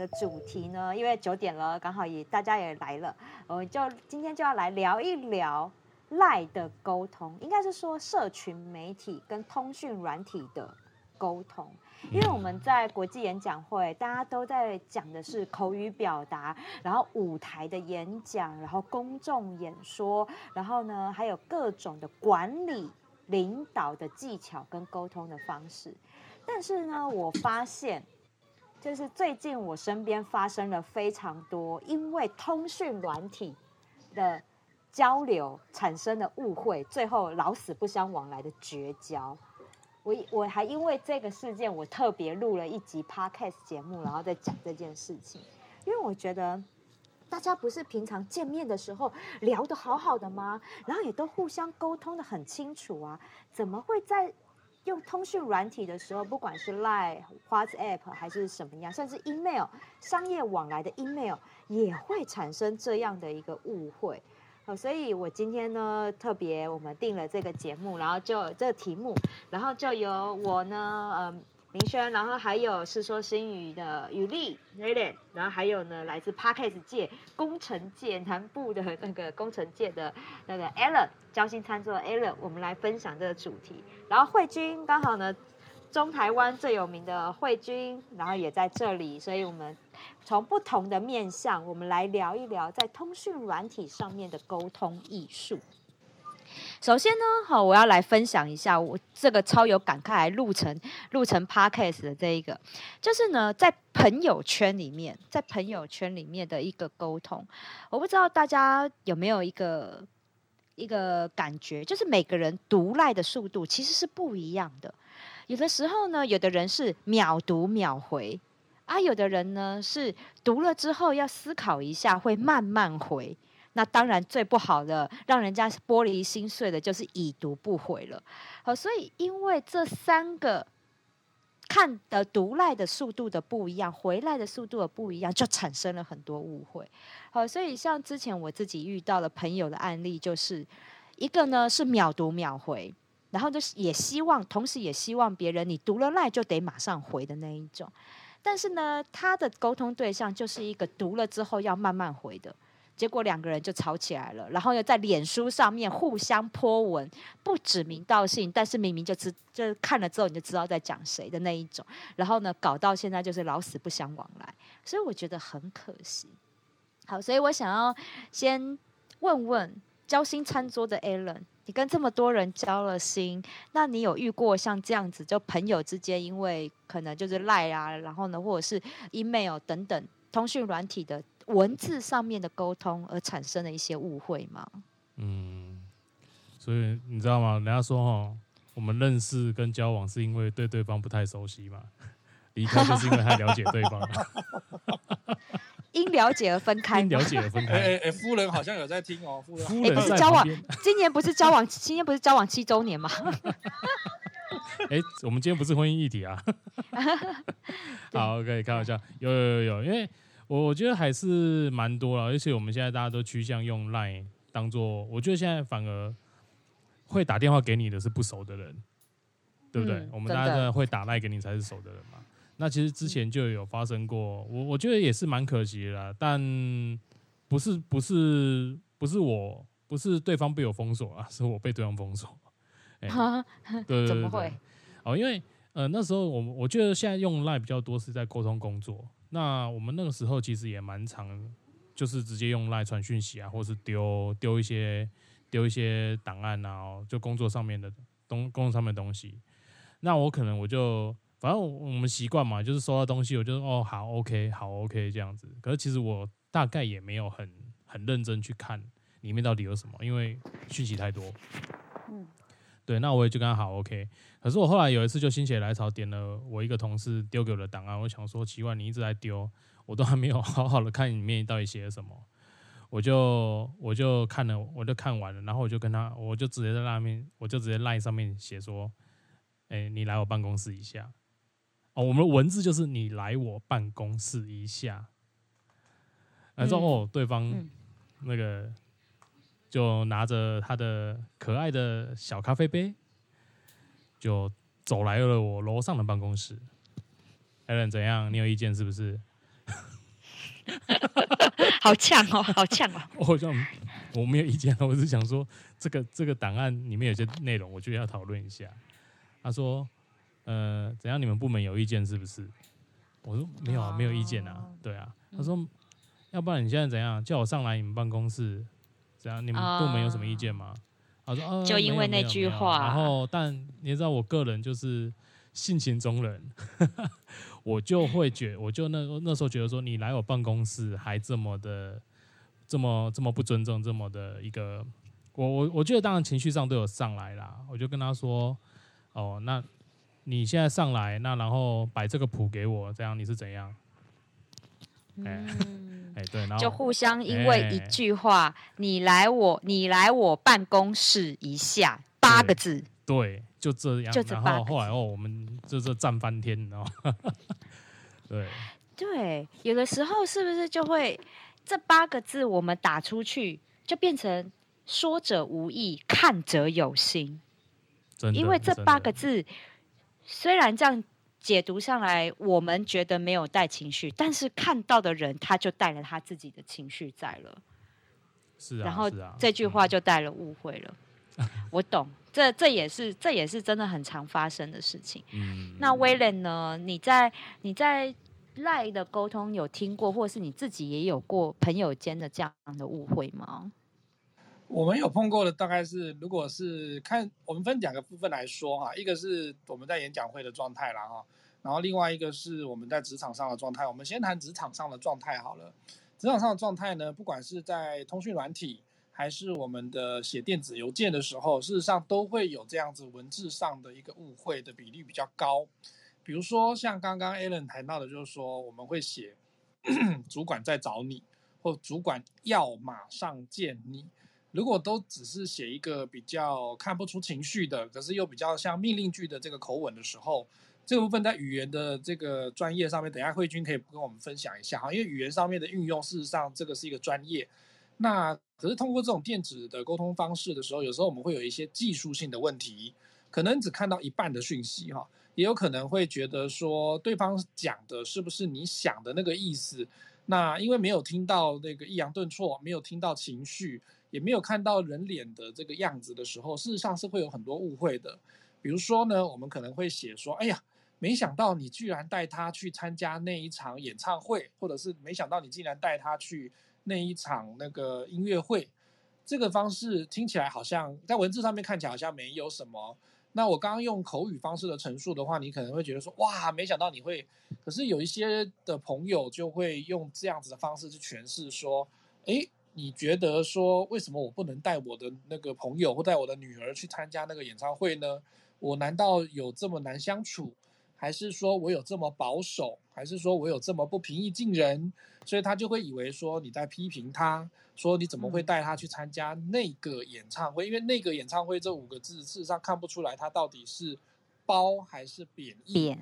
的主题呢，因为九点了，刚好也大家也来了，我就今天就要来聊一聊赖的沟通，应该是说社群媒体跟通讯软体的沟通。因为我们在国际演讲会，大家都在讲的是口语表达，然后舞台的演讲，然后公众演说，然后呢，还有各种的管理、领导的技巧跟沟通的方式。但是呢，我发现，就是最近我身边发生了非常多因为通讯软体的交流产生的误会，最后老死不相往来的绝交。我我还因为这个事件，我特别录了一集 podcast 节目，然后再讲这件事情。因为我觉得大家不是平常见面的时候聊得好好的吗？然后也都互相沟通得很清楚啊，怎么会在用通讯软体的时候，不管是 Line、WhatsApp 还是什么样，甚至 email 商业往来的 email 也会产生这样的一个误会？所以，我今天呢，特别我们定了这个节目，然后就这个题目，然后就由我呢，嗯，明轩，然后还有世说新语的雨丽 Raylan 然后还有呢，来自 Podcast 界、工程界南部的那个工程界的那个 Alan，交心餐桌 Allen，我们来分享这个主题。然后慧君刚好呢，中台湾最有名的慧君，然后也在这里，所以我们。从不同的面向，我们来聊一聊在通讯软体上面的沟通艺术。首先呢，好，我要来分享一下我这个超有感慨来录成录成 podcast 的这一个，就是呢，在朋友圈里面，在朋友圈里面的一个沟通。我不知道大家有没有一个一个感觉，就是每个人读赖的速度其实是不一样的。有的时候呢，有的人是秒读秒回。啊，有的人呢是读了之后要思考一下，会慢慢回。那当然最不好的，让人家玻璃心碎的就是已读不回了。好，所以因为这三个看的读赖的速度的不一样，回来的速度的不一样，就产生了很多误会。好，所以像之前我自己遇到的朋友的案例，就是一个呢是秒读秒回，然后就是也希望，同时也希望别人你读了赖就得马上回的那一种。但是呢，他的沟通对象就是一个读了之后要慢慢回的，结果两个人就吵起来了，然后又在脸书上面互相泼文，不指名道姓，但是明明就知，就是看了之后你就知道在讲谁的那一种，然后呢，搞到现在就是老死不相往来，所以我觉得很可惜。好，所以我想要先问问交心餐桌的 Alan。你跟这么多人交了心，那你有遇过像这样子，就朋友之间因为可能就是赖啊，然后呢，或者是 email 等等通讯软体的文字上面的沟通而产生的一些误会吗？嗯，所以你知道吗？人家说哈，我们认识跟交往是因为对对方不太熟悉嘛，离开就是因为太了解对方。因了解而分开，因了解而分开。哎哎哎，夫人好像有在听哦，夫人。不是交往，今年不是交往，今年不是交往七周年吗？哎、欸，我们今天不是婚姻议题啊。好，OK，开玩笑，有有有有，因为我我觉得还是蛮多了，而且我们现在大家都趋向用 Line 当做，我觉得现在反而会打电话给你的是不熟的人，对不对？嗯、我们大家都会打 Line 给你才是熟的人嘛。那其实之前就有发生过，我我觉得也是蛮可惜的啦，但不是不是不是我不是对方被我封锁啊，是我被对方封锁。哎、欸，对，对，对，对，怎么会？哦，因为呃那时候我我觉得现在用 Line 比较多是在沟通工作，那我们那个时候其实也蛮常，就是直接用赖传讯息啊，或是丢丢一些丢一些档案啊，就工作上面的东工作上面的东西，那我可能我就。反正我们习惯嘛，就是收到东西，我就哦好，OK，好，OK 这样子。可是其实我大概也没有很很认真去看里面到底有什么，因为讯息太多。嗯，对，那我也就跟他好，OK。可是我后来有一次就心血来潮，点了我一个同事丢给我的档案，我想说奇怪，你一直在丢，我都还没有 好好的看里面到底写了什么，我就我就看了，我就看完了，然后我就跟他，我就直接在那面，我就直接 LINE 上面写说，哎，你来我办公室一下。哦，我们的文字就是你来我办公室一下，然后哦，对方那个就拿着他的可爱的小咖啡杯，就走来了我楼上的办公室。Alan 怎样？你有意见是不是？好呛哦，好呛哦！我好像我没有意见，我是想说这个这个档案里面有些内容，我觉得要讨论一下。他说：“呃，怎样？你们部门有意见是不是？”我说：“没有啊，没有意见啊。”对啊。他说：“要不然你现在怎样？叫我上来你们办公室，怎样？你们部门有什么意见吗？”他说：“呃，就因为那句话。”然后，但你知道我个人就是性情中人。我就会觉，我就那那时候觉得说，你来我办公室还这么的，这么这么不尊重，这么的一个，我我我觉得当然情绪上都有上来啦。我就跟他说，哦，那你现在上来，那然后摆这个谱给我，这样你是怎样？哎哎对，然后就互相因为一句话，你来我你来我办公室一下八个字。对，就这样。然后后来哦，我们就这战翻天，你知道吗？对对，有的时候是不是就会这八个字我们打出去，就变成说者无意，看者有心。因为这八个字虽然这样解读上来，我们觉得没有带情绪，但是看到的人他就带了他自己的情绪在了。是啊，然后这句话就带了误会了。我懂，这这也是这也是真的很常发生的事情。嗯，那威廉呢？你在你在赖的沟通有听过，或是你自己也有过朋友间的这样的误会吗？我们有碰过的大概是，如果是看我们分两个部分来说哈，一个是我们在演讲会的状态啦哈，然后另外一个是我们在职场上的状态。我们先谈职场上的状态好了。职场上的状态呢，不管是在通讯软体。还是我们的写电子邮件的时候，事实上都会有这样子文字上的一个误会的比例比较高。比如说像刚刚 Alan 谈到的，就是说我们会写 主管在找你，或主管要马上见你。如果都只是写一个比较看不出情绪的，可是又比较像命令句的这个口吻的时候，这个部分在语言的这个专业上面，等一下慧君可以跟我们分享一下哈，因为语言上面的运用，事实上这个是一个专业。那可是通过这种电子的沟通方式的时候，有时候我们会有一些技术性的问题，可能只看到一半的讯息哈，也有可能会觉得说对方讲的是不是你想的那个意思。那因为没有听到那个抑扬顿挫，没有听到情绪，也没有看到人脸的这个样子的时候，事实上是会有很多误会的。比如说呢，我们可能会写说：“哎呀，没想到你居然带他去参加那一场演唱会，或者是没想到你竟然带他去。”那一场那个音乐会，这个方式听起来好像在文字上面看起来好像没有什么。那我刚刚用口语方式的陈述的话，你可能会觉得说，哇，没想到你会。可是有一些的朋友就会用这样子的方式去诠释说，诶，你觉得说为什么我不能带我的那个朋友或带我的女儿去参加那个演唱会呢？我难道有这么难相处？还是说我有这么保守？还是说我有这么不平易近人？所以他就会以为说你在批评他，说你怎么会带他去参加那个演唱会？因为那个演唱会这五个字，事实上看不出来他到底是褒还是贬义。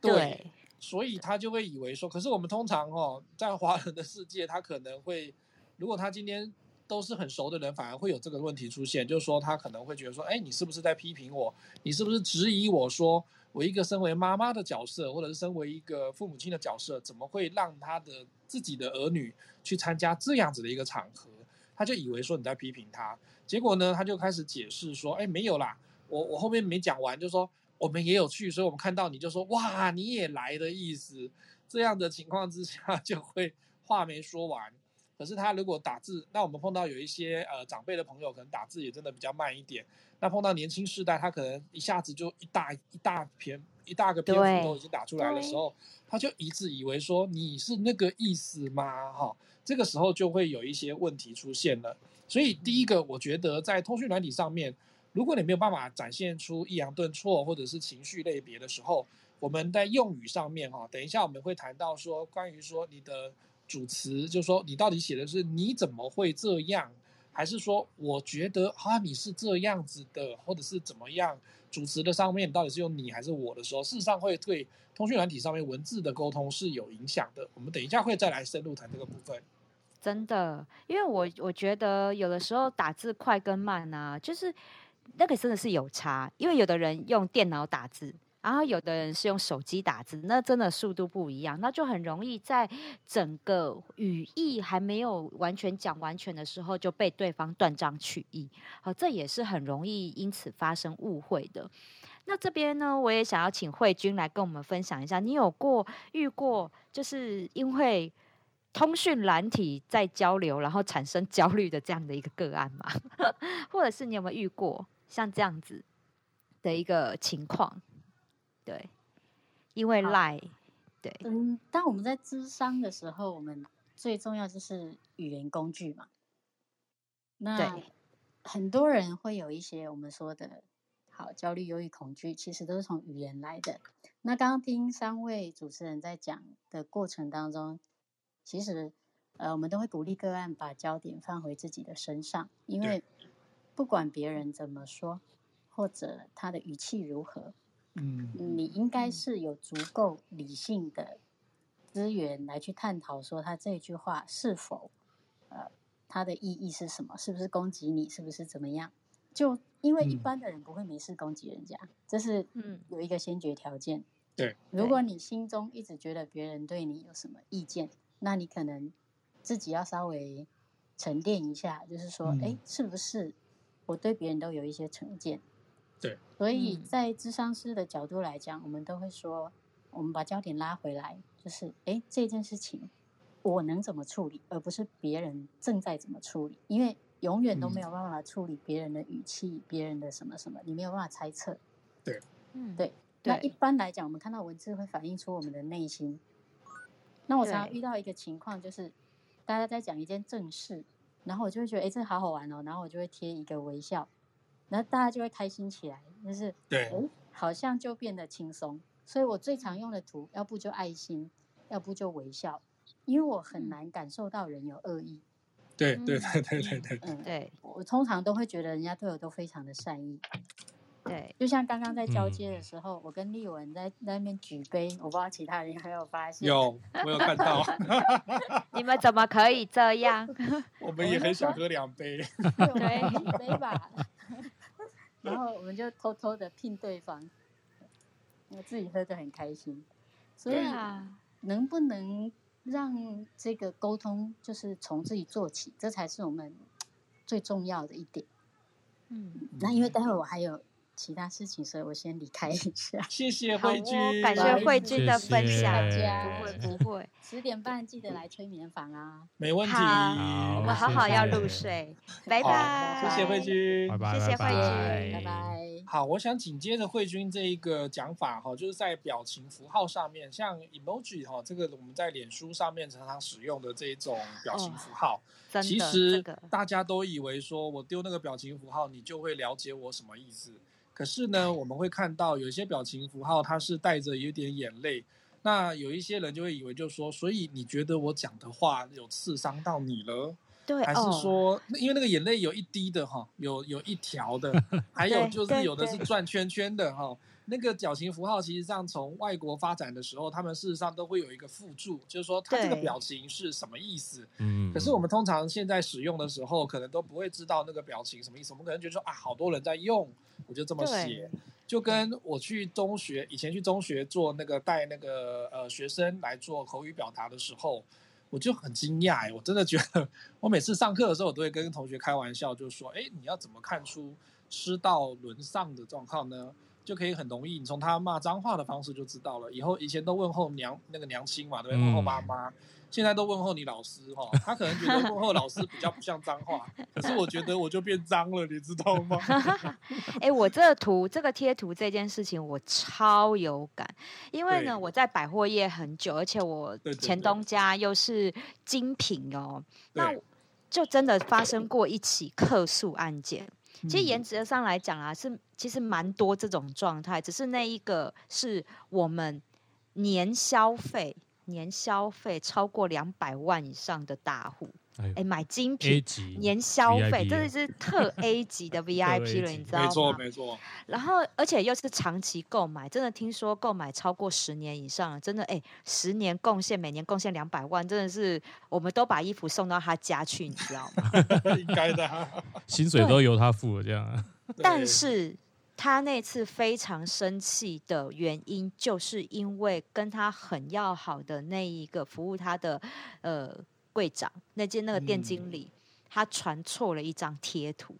对，对，所以他就会以为说，可是我们通常哦，在华人的世界，他可能会，如果他今天都是很熟的人，反而会有这个问题出现，就是说他可能会觉得说，哎，你是不是在批评我？你是不是质疑我说？我一个身为妈妈的角色，或者是身为一个父母亲的角色，怎么会让他的自己的儿女去参加这样子的一个场合？他就以为说你在批评他，结果呢，他就开始解释说：“哎，没有啦，我我后面没讲完，就说我们也有去，所以我们看到你就说哇，你也来的意思。”这样的情况之下，就会话没说完。可是他如果打字，那我们碰到有一些呃长辈的朋友，可能打字也真的比较慢一点。那碰到年轻世代，他可能一下子就一大一大篇一大个篇幅都已经打出来的时候，他就一直以为说你是那个意思吗？哈，这个时候就会有一些问题出现了。所以第一个，我觉得在通讯软体上面，如果你没有办法展现出抑扬顿挫或者是情绪类别的时候，我们在用语上面哈，等一下我们会谈到说关于说你的。主词就是说，你到底写的是你怎么会这样，还是说我觉得啊你是这样子的，或者是怎么样？主词的上面到底是用你还是我的时候，事实上会对通讯软体上面文字的沟通是有影响的。我们等一下会再来深入谈这个部分。真的，因为我我觉得有的时候打字快跟慢啊，就是那个真的是有差。因为有的人用电脑打字，然后有的人是用手机打字，那真的速度不一样，那就很容易在整个语义还没有完全讲完全的时候就被对方断章取义，好，这也是很容易因此发生误会的。那这边呢，我也想要请慧君来跟我们分享一下，你有过遇过就是因为通讯软体在交流，然后产生焦虑的这样的一个个案吗？或者是你有没有遇过像这样子的一个情况？对，因为赖，对，嗯，当我们在咨商的时候，我们最重要就是语言工具嘛。那很多人会有一些我们说的，好焦虑、忧郁、恐惧，其实都是从语言来的。那刚刚听三位主持人在讲的过程当中，其实呃，我们都会鼓励个案把焦点放回自己的身上，因为不管别人怎么说，或者他的语气如何。嗯，你应该是有足够理性的资源来去探讨，说他这句话是否，呃，他的意义是什么？是不是攻击你？是不是怎么样？就因为一般的人不会没事攻击人家，嗯、这是嗯有一个先决条件。对，如果你心中一直觉得别人对你有什么意见，那你可能自己要稍微沉淀一下，就是说，哎、嗯，是不是我对别人都有一些成见？对，所以在智商师的角度来讲，我们都会说，我们把焦点拉回来，就是，哎，这件事情我能怎么处理，而不是别人正在怎么处理，因为永远都没有办法处理别人的语气、别人的什么什么，你没有办法猜测。对，嗯，对。那一般来讲，我们看到文字会反映出我们的内心。那我常常遇到一个情况，就是大家在讲一件正事，然后我就会觉得，哎，这好好玩哦，然后我就会贴一个微笑。然后大家就会开心起来，就是对，好像就变得轻松。所以我最常用的图，要不就爱心，要不就微笑，因为我很难感受到人有恶意。对对对对对对，嗯，对，我通常都会觉得人家对我都非常的善意。对，就像刚刚在交接的时候，嗯、我跟丽文在在那边举杯，我不知道其他人有没有发现。有，我有看到。你们怎么可以这样？我们也很想喝两杯。对，一杯吧。我们就偷偷的聘对方，我自己喝得很开心。所以啊，能不能让这个沟通就是从自己做起，这才是我们最重要的一点。嗯，那因为待会我还有。其他事情，所以我先离开一下。谢谢慧君，哦，感谢慧君的分享。谢谢不会不会，十点半记得来催眠房啊。没问题，我们好好要入睡。拜拜，谢谢慧君，拜拜，谢谢慧君，拜拜。好，我想紧接着慧君这一个讲法哈，就是在表情符号上面，像 emoji 哈，这个我们在脸书上面常常使用的这一种表情符号，哦，其实大家都以为说我丢那个表情符号，你就会了解我什么意思。可是呢，我们会看到有一些表情符号，它是带着有点眼泪。那有一些人就会以为，就是说，所以你觉得我讲的话有刺伤到你了？对，还是说，因为那个眼泪有一滴的哈，有有一条的，还有就是有的是转圈圈的哈。那个表情符号，其实上从外国发展的时候，他们事实上都会有一个附注，就是说它这个表情是什么意思。嗯。可是我们通常现在使用的时候，可能都不会知道那个表情什么意思。我们可能觉得说啊，好多人在用，我就这么写。就跟我去中学，以前去中学做那个带那个呃学生来做口语表达的时候，我就很惊讶哎，我真的觉得，我每次上课的时候，我都会跟同学开玩笑，就说，哎，你要怎么看出师道沦丧的状况呢？就可以很容易，你从他骂脏话的方式就知道了。以后以前都问候娘那个娘亲嘛，对不对？问候妈妈，现在都问候你老师哈。他可能觉得问候老师比较不像脏话，可是我觉得我就变脏了，你知道吗？哎、欸，我这个图这个贴图这件事情我超有感，因为呢我在百货业很久，而且我前东家又是精品哦，那就真的发生过一起客诉案件。其实原则上来讲啊，是其实蛮多这种状态，只是那一个是我们年消费年消费超过两百万以上的大户。哎，哎，买精品年消费，这是特 A 级的 VIP 了，你知 道吗？没错，没错。然后，而且又是长期购买，真的听说购买超过十年以上，真的哎，十年贡献每年贡献两百万，真的是我们都把衣服送到他家去，你知道吗？应该的，薪水都由他付了，这样。但是他那次非常生气的原因，就是因为跟他很要好的那一个服务他的呃柜长，那间那个店经理，嗯、他传错了一张贴图。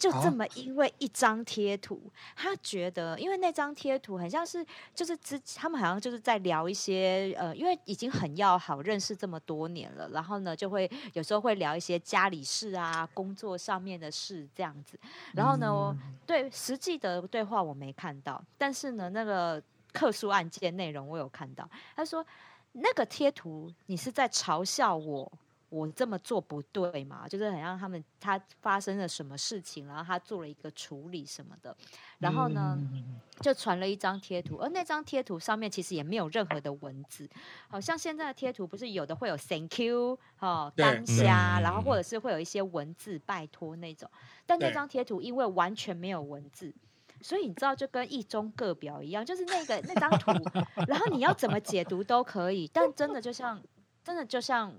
就这么因为一张贴图，他觉得，因为那张贴图很像是，就是之他们好像就是在聊一些呃，因为已经很要好，认识这么多年了，然后呢，就会有时候会聊一些家里事啊、工作上面的事这样子。然后呢，对实际的对话我没看到，但是呢，那个客诉案件内容我有看到。他说那个贴图你是在嘲笑我。我这么做不对嘛？就是很让他们他发生了什么事情，然后他做了一个处理什么的，然后呢，就传了一张贴图，而那张贴图上面其实也没有任何的文字，好像现在的贴图不是有的会有 Thank you 哦，当下，然后或者是会有一些文字拜托那种，但那张贴图因为完全没有文字，所以你知道就跟一中各表一样，就是那个那张图，然后你要怎么解读都可以，但真的就像真的就像。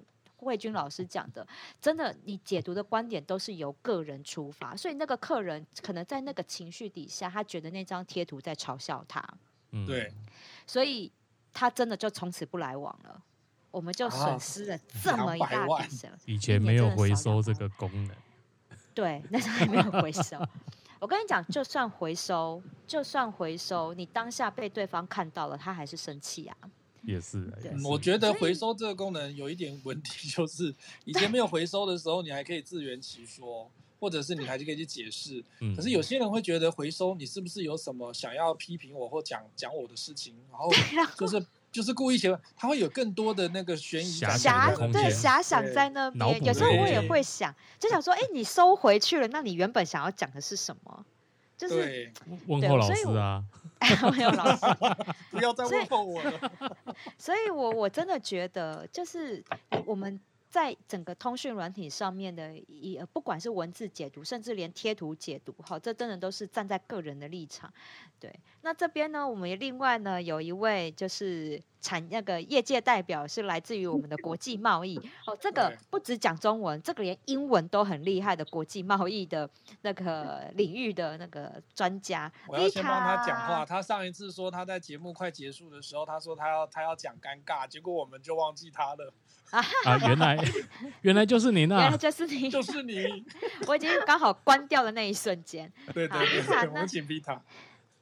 慧君老师讲的，真的，你解读的观点都是由个人出发，所以那个客人可能在那个情绪底下，他觉得那张贴图在嘲笑他，嗯，对，所以他真的就从此不来往了，我们就损失了这么一大笔钱。以前没有回收这个功能，对，那时候还没有回收。我跟你讲，就算回收，就算回收，你当下被对方看到了，他还是生气啊。也是，也是，我觉得回收这个功能有一点问题，就是以前没有回收的时候，你还可以自圆其说，或者是你还是可以去解释。可是有些人会觉得回收，你是不是有什么想要批评我或讲讲我的事情，然后就是就是故意写，他会有更多的那个悬疑遐想对遐想在那边。有时候我也会想，就想说，哎，你收回去了，那你原本想要讲的是什么？就是问候老师啊。没有老师，不要再问候我了。所以 我我真的觉得，就是我们在整个通讯软体上面的一，不管是文字解读，甚至连贴图解读，哈，这真的都是站在个人的立场。对，那这边呢，我们也另外呢有一位就是产那个业界代表，是来自于我们的国际贸易。哦，这个不只讲中文，这个连英文都很厉害的国际贸易的那个领域的那个专家。我要先帮他讲话。他上一次说他在节目快结束的时候，他说他要他要讲尴尬，结果我们就忘记他了。啊，原来原来就是您啊！原来就是你，就是 你。我已经刚好关掉的那一瞬间。对对对，对，我们请皮塔。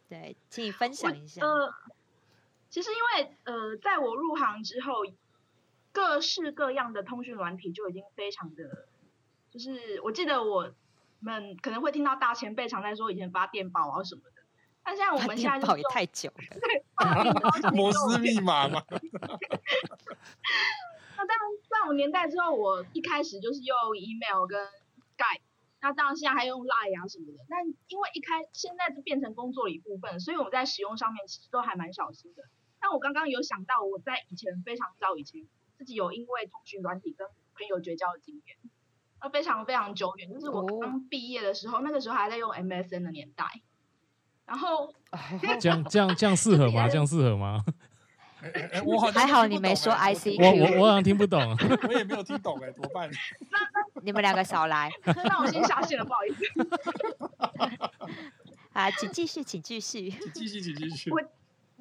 对，请你分享一下。呃，其实因为呃，在我入行之后，各式各样的通讯软体就已经非常的，就是我记得我们可能会听到大前辈常在说以前发电报啊什么的，但现在我们现在就也太久了，对，摩斯密码嘛。那在在我年代之后，我一开始就是用 email 跟 Skype。那当然现在还用 Line 啊什么的，但因为一开现在就变成工作的一部分，所以我们在使用上面其实都还蛮小心的。但我刚刚有想到，我在以前非常早以前，自己有因为通讯软体跟朋友绝交的经验，那非常非常久远，就是我刚毕业的时候，那个时候还在用 MSN 的年代。然后这样这样这样适合吗？这样适合吗？欸欸、我好还好你没说 ICQ，我我我好像听不懂，我也没有听懂哎、欸，怎么办？你们两个少来，那我先下线了，不好意思。啊，请继续，请继续，请继续，请继续。我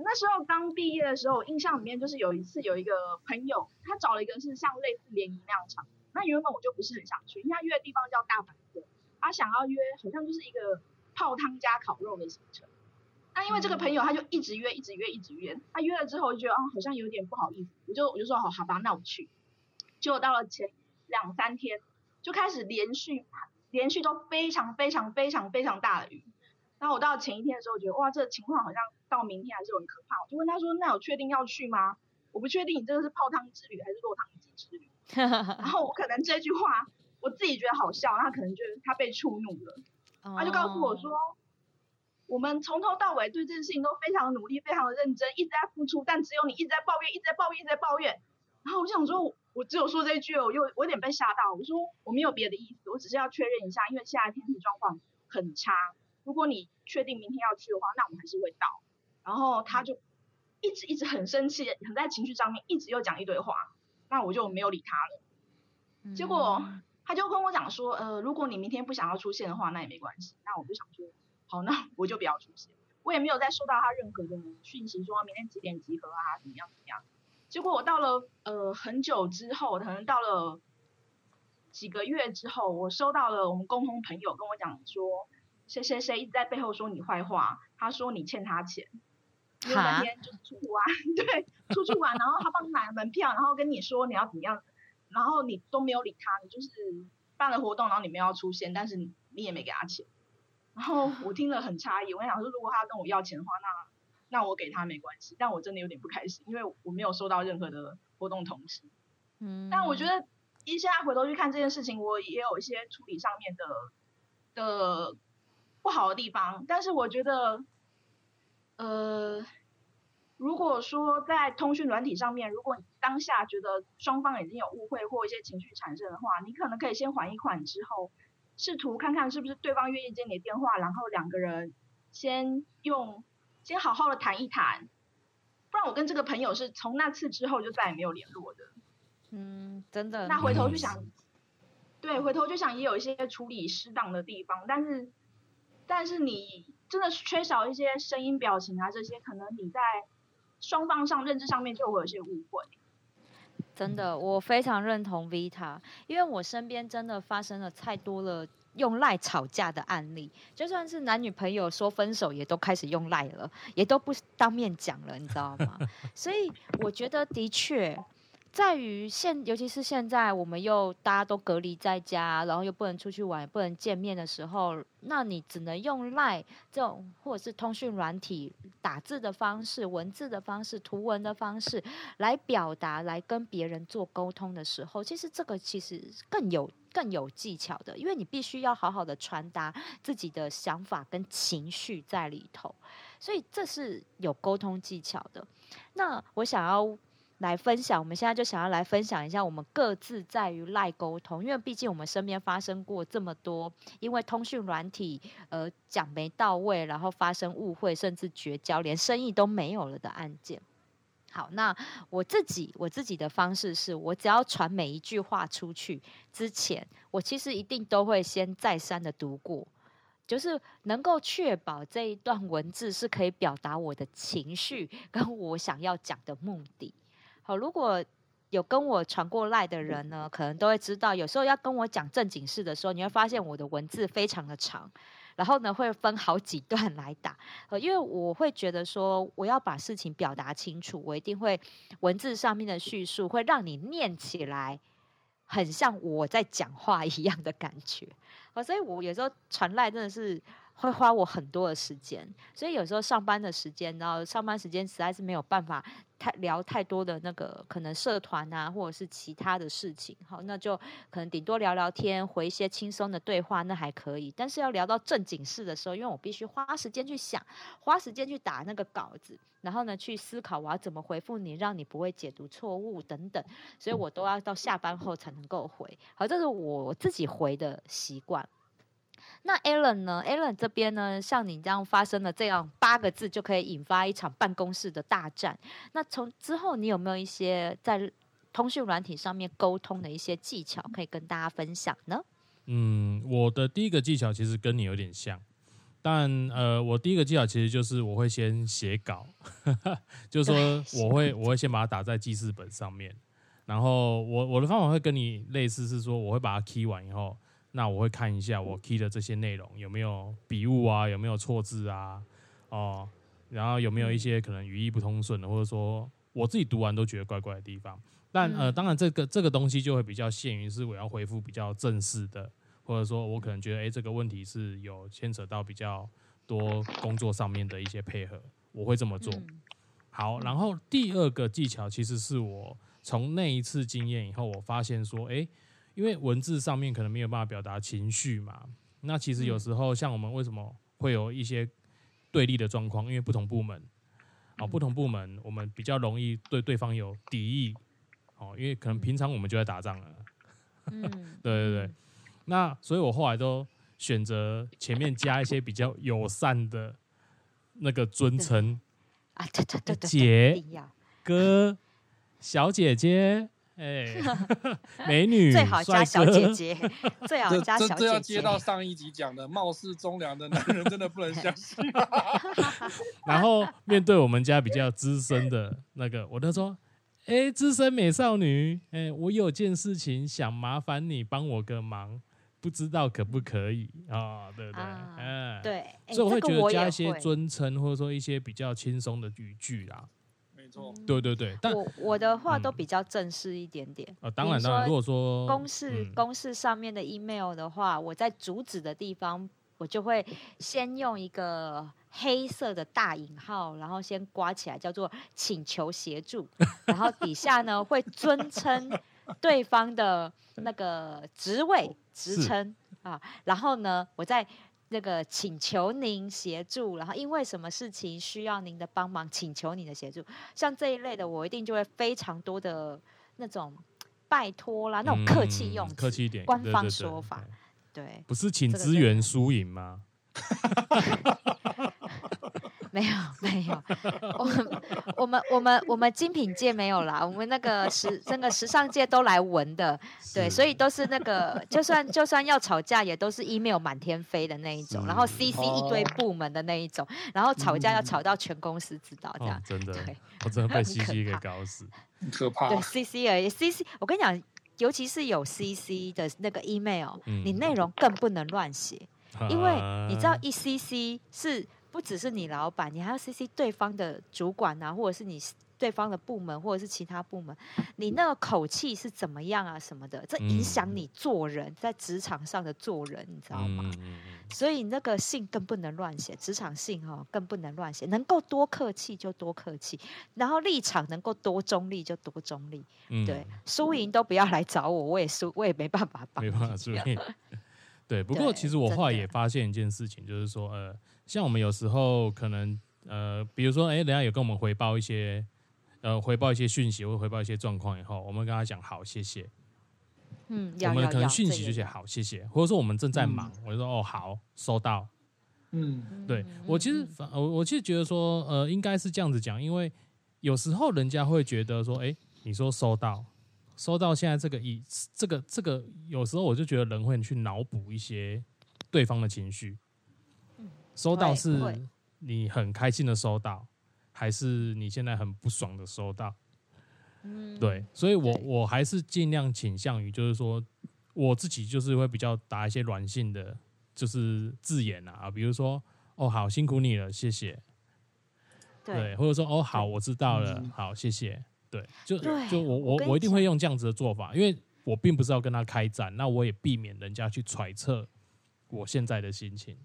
那时候刚毕业的时候，印象里面就是有一次有一个朋友，他找了一个是像类似联谊那样场，那原本我就不是很想去，因为他约的地方叫大阪，他想要约好像就是一个泡汤加烤肉的行程。那因为这个朋友他就一直约，一直约，一直约，他约了之后就觉得啊好像有点不好意思，我就我就说好好吧，那我去。结果到了前两三天。就开始连续连续都非常非常非常非常大的雨，然后我到前一天的时候，我觉得哇，这个情况好像到明天还是很可怕。我就问他说：“那有确定要去吗？”我不确定你这个是泡汤之旅还是落汤鸡之旅。然后我可能这句话我自己觉得好笑，他可能觉得他被触怒了，他就告诉我说：“ oh. 我们从头到尾对这件事情都非常努力，非常的认真，一直在付出，但只有你一直在抱怨，一直在抱怨，一直在抱怨。”然后我想说。我只有说这一句，我又我有点被吓到。我说我没有别的意思，我只是要确认一下，因为现在天气状况很差。如果你确定明天要去的话，那我们还是会到。然后他就一直一直很生气，很在情绪上面，一直又讲一堆话。那我就没有理他了。结果他就跟我讲说，呃，如果你明天不想要出现的话，那也没关系。那我就想说，好，那我就不要出现。我也没有再收到他任何的讯息，说明天几点集合啊，怎么样怎么样。结果我到了呃很久之后，可能到了几个月之后，我收到了我们共同朋友跟我讲说，谁谁谁一直在背后说你坏话，他说你欠他钱。因为那天就是出去玩，对，出去玩，然后他帮你买了门票，然后跟你说你要怎么样，然后你都没有理他，你就是办了活动，然后你没有要出现，但是你也没给他钱。然后我听了很诧异，我想说，如果他跟我要钱的话，那那我给他没关系，但我真的有点不开心，因为我没有收到任何的活动通知。嗯，但我觉得一现在回头去看这件事情，我也有一些处理上面的的不好的地方，但是我觉得。呃，如果说在通讯软体上面，如果你当下觉得双方已经有误会或一些情绪产生的话，你可能可以先缓一缓，之后试图看看是不是对方愿意接你的电话，然后两个人先用先好好的谈一谈。不然我跟这个朋友是从那次之后就再也没有联络的。嗯，真的。那回头就想，对，回头就想也有一些处理适当的地方，但是但是你。真的是缺少一些声音、表情啊，这些可能你在双方上认知上面就会有些误会。真的，我非常认同 Vita，因为我身边真的发生了太多了用赖吵架的案例，就算是男女朋友说分手，也都开始用赖了，也都不当面讲了，你知道吗？所以我觉得的确。在于现，尤其是现在，我们又大家都隔离在家，然后又不能出去玩，不能见面的时候，那你只能用赖这种或者是通讯软体打字的方式、文字的方式、图文的方式来表达，来跟别人做沟通的时候，其实这个其实更有更有技巧的，因为你必须要好好的传达自己的想法跟情绪在里头，所以这是有沟通技巧的。那我想要。来分享，我们现在就想要来分享一下我们各自在于赖沟通，因为毕竟我们身边发生过这么多，因为通讯软体呃讲没到位，然后发生误会，甚至绝交，连生意都没有了的案件。好，那我自己我自己的方式是，我只要传每一句话出去之前，我其实一定都会先再三的读过，就是能够确保这一段文字是可以表达我的情绪跟我想要讲的目的。好，如果有跟我传过赖的人呢，可能都会知道，有时候要跟我讲正经事的时候，你会发现我的文字非常的长，然后呢会分好几段来打，呃因为我会觉得说，我要把事情表达清楚，我一定会文字上面的叙述会让你念起来很像我在讲话一样的感觉，所以我有时候传赖真的是。会花我很多的时间，所以有时候上班的时间，然后上班时间实在是没有办法太聊太多的那个可能社团啊，或者是其他的事情，好，那就可能顶多聊聊天，回一些轻松的对话，那还可以。但是要聊到正经事的时候，因为我必须花时间去想，花时间去打那个稿子，然后呢去思考我要怎么回复你，让你不会解读错误等等，所以我都要到下班后才能够回。好，这是我自己回的习惯。那 Alan 呢？Alan 这边呢，像你这样发生了这样八个字就可以引发一场办公室的大战。那从之后你有没有一些在通讯软体上面沟通的一些技巧可以跟大家分享呢？嗯，我的第一个技巧其实跟你有点像，但呃，我第一个技巧其实就是我会先写稿，就是说 我会我会先把它打在记事本上面，然后我我的方法会跟你类似，是说我会把它 key 完以后。那我会看一下我 key 的这些内容有没有笔误啊，有没有错字啊，哦，然后有没有一些可能语义不通顺的，或者说我自己读完都觉得怪怪的地方。但呃，当然这个这个东西就会比较限于是我要回复比较正式的，或者说我可能觉得诶这个问题是有牵扯到比较多工作上面的一些配合，我会这么做。好，然后第二个技巧其实是我从那一次经验以后，我发现说，诶。因为文字上面可能没有办法表达情绪嘛，那其实有时候像我们为什么会有一些对立的状况？因为不同部门，哦，不同部门我们比较容易对对方有敌意，哦，因为可能平常我们就在打仗了，嗯，对对对，那所以我后来都选择前面加一些比较友善的那个尊称啊，对对对对，姐、哥、小姐姐。哎，美女，最好加小姐姐，最好加小姐姐。这要接到上一集讲的，貌似忠良的男人真的不能相信。然后面对我们家比较资深的那个，我就说：“哎，资深美少女，哎，我有件事情想麻烦你帮我个忙，不知道可不可以啊？对不对？嗯，对。所以我会觉得加一些尊称，或者说一些比较轻松的语句啦。”对对对，但我我的话都比较正式一点点。呃，当然当然，如果说公式公式上面的 email 的话，我在主旨的地方，我就会先用一个黑色的大引号，然后先刮起来，叫做请求协助，然后底下呢会尊称对方的那个职位 职称啊，然后呢我再。那个请求您协助，然后因为什么事情需要您的帮忙，请求你的协助，像这一类的，我一定就会非常多的那种拜托啦，那种客气用词，客气一点，官方说法，对，对，对，对，对，不是请资源。输赢吗？没有 没有，我们我们我们我们精品界没有啦，我们那个时那个时尚界都来闻的，对，所以都是那个就算就算要吵架，也都是 email 满天飞的那一种，然后 CC 一堆部门的那一种，然后吵架要吵到全公司知道这样，哦、真的，对我真的被 CC 给搞死，很可怕。对 CC 而已，CC 我跟你讲，尤其是有 CC 的那个 email，、嗯、你内容更不能乱写，因为你知道一 CC 是。不只是你老板，你还要 CC 对方的主管啊，或者是你对方的部门，或者是其他部门，你那个口气是怎么样啊？什么的，这影响你做人，在职场上的做人，你知道吗？所以那个信更不能乱写，职场信哦更不能乱写，能够多客气就多客气，然后立场能够多中立就多中立，对，输赢都不要来找我，我也输，我也没办法帮，没办法输赢。对，不过其实我后来也发现一件事情，就是说呃。像我们有时候可能呃，比如说哎，人家有跟我们回报一些呃，回报一些讯息或回报一些状况以后，我们跟他讲好，谢谢。嗯，我们可能讯息就写好，谢谢，或者说我们正在忙，嗯、我就说哦好，收到。嗯，对我其实反我我其实觉得说呃，应该是这样子讲，因为有时候人家会觉得说，哎，你说收到，收到现在这个意这个这个，有时候我就觉得人会去脑补一些对方的情绪。收到是你很开心的收到，还是你现在很不爽的收到？嗯，对，所以我我还是尽量倾向于，就是说我自己就是会比较打一些软性的，就是字眼啊，比如说哦好辛苦你了，谢谢。对，或者说哦好我知道了，好谢谢。对，就就我我我一定会用这样子的做法，因为我并不是要跟他开战，那我也避免人家去揣测我现在的心情。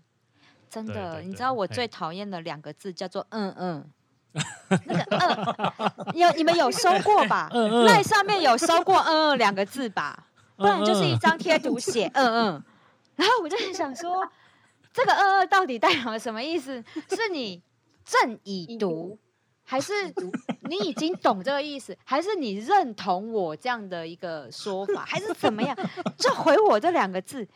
真的，你知道我最讨厌的两个字叫做“嗯嗯 ”，那个“嗯”，有你们有收过吧？那上面有收过“嗯嗯”两个字吧？不然就是一张贴图写“嗯嗯”，然后我就很想说，这个“嗯嗯”到底代表什么意思？是你正已读，还是 你已经懂这个意思？还是你认同我这样的一个说法？还是怎么样？就回我这两个字。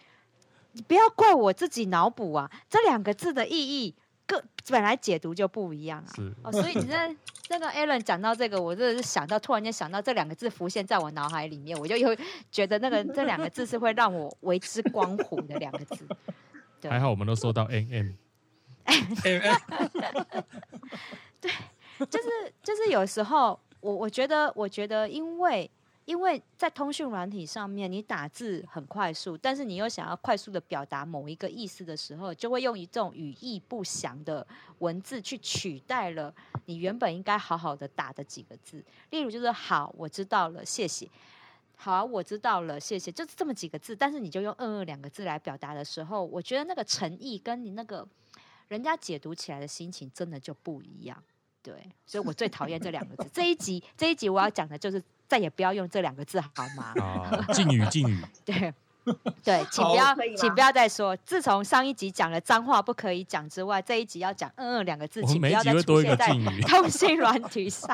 你不要怪我自己脑补啊！这两个字的意义，各本来解读就不一样啊。是哦，所以你在 那个 Alan 讲到这个，我真的是想到，突然间想到这两个字浮现在我脑海里面，我就又 觉得那个这两个字是会让我为之光火的两个字。对，还好我们都收到 M M。对，就是就是有时候我我觉得我觉得因为。因为在通讯软体上面，你打字很快速，但是你又想要快速的表达某一个意思的时候，就会用一种语义不详的文字去取代了你原本应该好好的打的几个字。例如就是“好，我知道了，谢谢”。好，我知道了，谢谢，就是这么几个字。但是你就用“嗯嗯”两个字来表达的时候，我觉得那个诚意跟你那个人家解读起来的心情真的就不一样。对，所以我最讨厌这两个字。这一集，这一集我要讲的就是。再也不要用这两个字好吗？啊，禁语，禁语。对，对，请不要，请不要再说。自从上一集讲了脏话不可以讲之外，这一集要讲“嗯嗯”两个字，请不要再出现在通信软体上。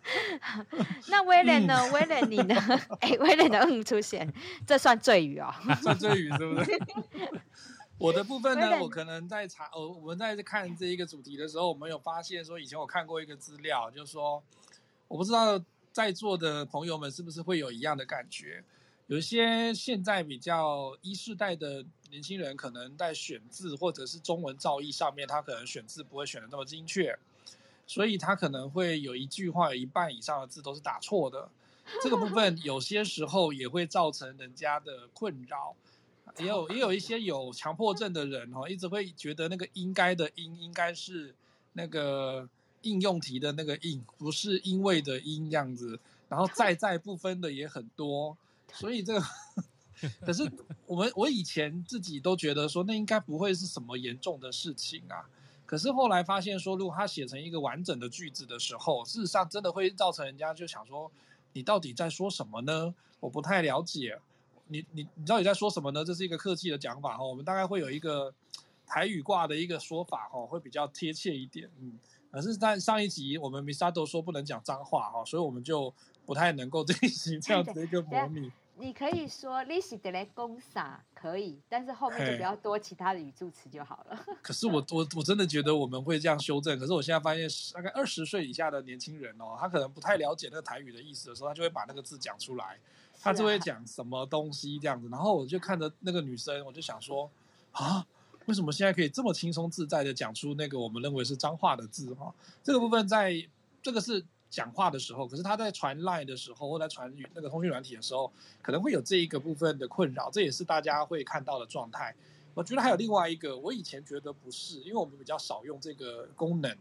那威廉呢？威廉你呢？哎，威廉的“嗯”出现，这算罪语哦。算罪语是不是？我的部分呢？我可能在查，我，我们在看这一个主题的时候，我们有发现说，以前我看过一个资料，就是说，我不知道。在座的朋友们是不是会有一样的感觉？有一些现在比较一世代的年轻人，可能在选字或者是中文造诣上面，他可能选字不会选的那么精确，所以他可能会有一句话有一半以上的字都是打错的。这个部分有些时候也会造成人家的困扰。也有也有一些有强迫症的人哦，一直会觉得那个应该的应应该是那个应用题的那个应，不是因为的因这样子，然后在在不分的也很多，所以这个可是我们我以前自己都觉得说那应该不会是什么严重的事情啊，可是后来发现说，如果他写成一个完整的句子的时候，事实上真的会造成人家就想说，你到底在说什么呢？我不太了解。你你你到底在说什么呢？这是一个客气的讲法哈，我们大概会有一个台语挂的一个说法哈，会比较贴切一点。嗯，可是，在上一集我们 Misato 说不能讲脏话哈，所以我们就不太能够 进行这样子的一个模拟。你可以说你是在讲啥可以，但是后面就不要多其他的语助词就好了。可是我我我真的觉得我们会这样修正。可是我现在发现，大概二十岁以下的年轻人哦，他可能不太了解那个台语的意思的时候，他就会把那个字讲出来。他就会讲什么东西这样子，然后我就看着那个女生，我就想说，啊，为什么现在可以这么轻松自在的讲出那个我们认为是脏话的字哈？这个部分在这个是讲话的时候，可是他在传 line 的时候，或在传那个通讯软体的时候，可能会有这一个部分的困扰，这也是大家会看到的状态。我觉得还有另外一个，我以前觉得不是，因为我们比较少用这个功能。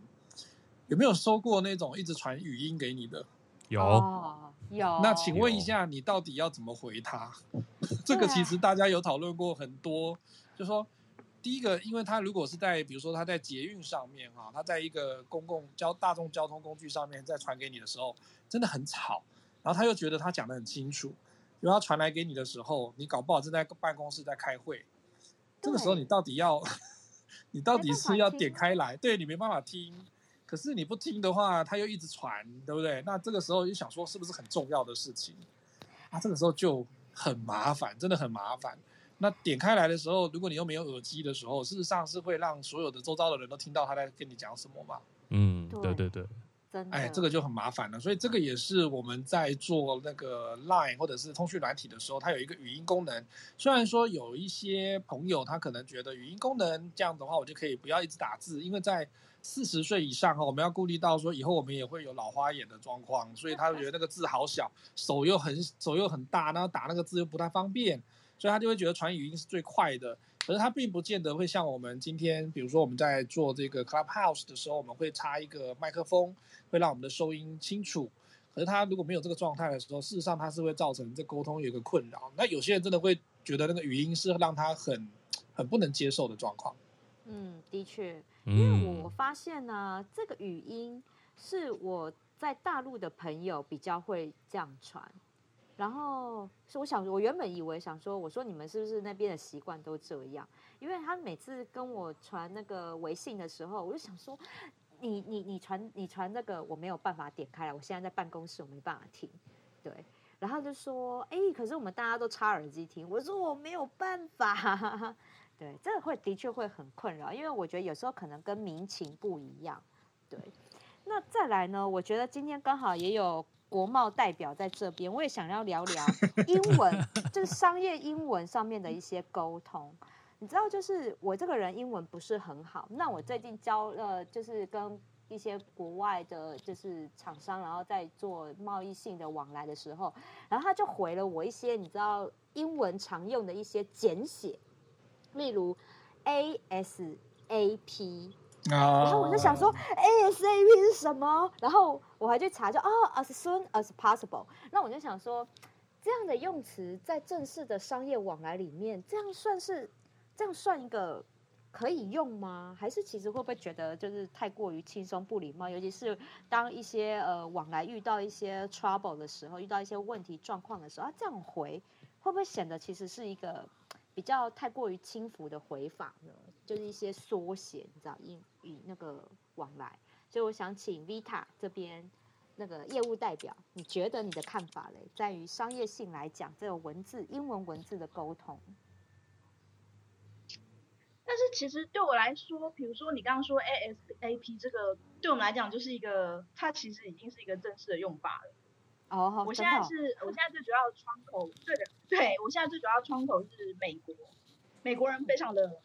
有没有收过那种一直传语音给你的？有。哦有，那请问一下，你到底要怎么回他？这个其实大家有讨论过很多，就是说，第一个，因为他如果是在，比如说他在捷运上面哈，他在一个公共交大众交通工具上面再传给你的时候，真的很吵，然后他又觉得他讲的很清楚，然后他传来给你的时候，你搞不好正在办公室在开会，这个时候你到底要，你到底是要点开来，对，你没办法听。可是你不听的话，他又一直传，对不对？那这个时候就想说，是不是很重要的事情？啊，这个时候就很麻烦，真的很麻烦。那点开来的时候，如果你又没有耳机的时候，事实上是会让所有的周遭的人都听到他在跟你讲什么嘛？嗯，对对对。哎，这个就很麻烦了。所以这个也是我们在做那个 Line 或者是通讯软体的时候，它有一个语音功能。虽然说有一些朋友他可能觉得语音功能这样的话，我就可以不要一直打字，因为在四十岁以上哈，我们要顾虑到说以后我们也会有老花眼的状况，所以他觉得那个字好小，手又很手又很大，然后打那个字又不太方便，所以他就会觉得传语音是最快的。可是他并不见得会像我们今天，比如说我们在做这个 Clubhouse 的时候，我们会插一个麦克风，会让我们的收音清楚。可是他如果没有这个状态的时候，事实上他是会造成这沟通有一个困扰。那有些人真的会觉得那个语音是让他很很不能接受的状况。嗯，的确。因为我发现呢，这个语音是我在大陆的朋友比较会这样传，然后是我想，我原本以为想说，我说你们是不是那边的习惯都这样？因为他每次跟我传那个微信的时候，我就想说，你你你传你传那个我没有办法点开来，我现在在办公室我没办法听，对，然后就说，哎，可是我们大家都插耳机听，我说我没有办法。对，这个会的确会很困扰，因为我觉得有时候可能跟民情不一样。对，那再来呢？我觉得今天刚好也有国贸代表在这边，我也想要聊聊 英文，就是商业英文上面的一些沟通。你知道，就是我这个人英文不是很好，那我最近教了，就是跟一些国外的，就是厂商，然后在做贸易性的往来的时候，然后他就回了我一些，你知道英文常用的一些简写。例如 A S A P，然后我就想说 A S A P 是什么？然后我还去查，就哦，as soon as possible。那我就想说，这样的用词在正式的商业往来里面，这样算是这样算一个可以用吗？还是其实会不会觉得就是太过于轻松不礼貌？尤其是当一些呃往来遇到一些 trouble 的时候，遇到一些问题状况的时候，啊，这样回会不会显得其实是一个？比较太过于轻浮的回法呢，就是一些缩写，你知道，英语那个往来。所以我想请 Vita 这边那个业务代表，你觉得你的看法嘞，在于商业性来讲，这个文字英文文字的沟通。但是其实对我来说，比如说你刚刚说 ASAP 这个，对我们来讲就是一个，它其实已经是一个正式的用法了。哦，我现在是，我现在最主要的窗口，对的，对我现在最主要的窗口是美国，美国人非常的，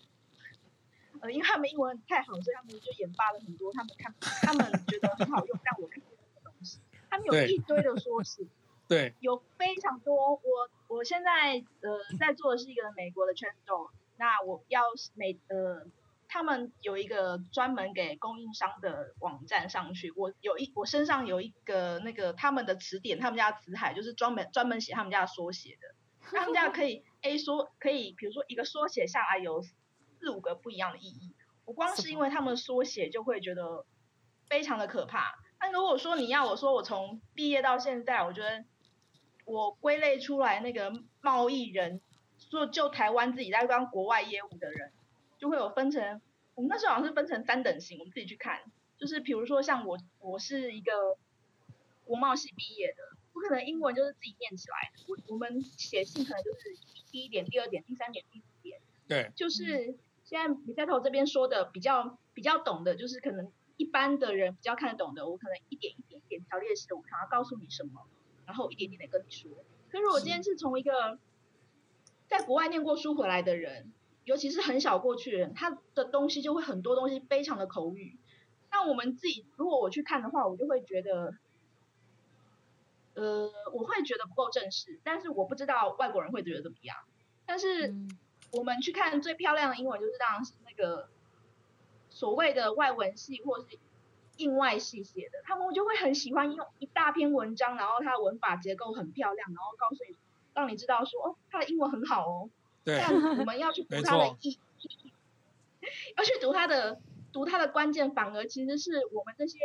呃，因为他们英文太好，所以他们就研发了很多他们看，他们觉得很好用，但我看不懂的东西。他们有一堆的缩写，对，有非常多。我我现在呃在做的是一个美国的 channel，那我要美呃。他们有一个专门给供应商的网站上去，我有一我身上有一个那个他们的词典，他们家词海就是专门专门写他们家的缩写的，他们家可以 A 缩可以，比如说一个缩写下来有四五个不一样的意义，我光是因为他们缩写就会觉得非常的可怕。那如果说你要我说我从毕业到现在，我觉得我归类出来那个贸易人，做就台湾自己在当国外业务的人。就会有分成，我们那时候好像是分成三等型，我们自己去看。就是比如说像我，我是一个国贸系毕业的，不可能英文就是自己念起来的。我我们写信可能就是第一点、第二点、第三点、第四点。对。就是现在 Misato 这边说的比较比较懂的，就是可能一般的人比较看得懂的，我可能一点一点一点条列式的，我想要告诉你什么，然后一点点的跟你说。可是我今天是从一个在国外念过书回来的人。尤其是很小过去的人，他的东西就会很多东西非常的口语。那我们自己如果我去看的话，我就会觉得，呃，我会觉得不够正式。但是我不知道外国人会觉得怎么样。但是我们去看最漂亮的英文，就是当然是那个所谓的外文系或是印外系写的，他们就会很喜欢用一大篇文章，然后它的文法结构很漂亮，然后告诉你，让你知道说，哦，他的英文很好哦。对，但我们要去读他的意义，要去读他的读他的关键，反而其实是我们这些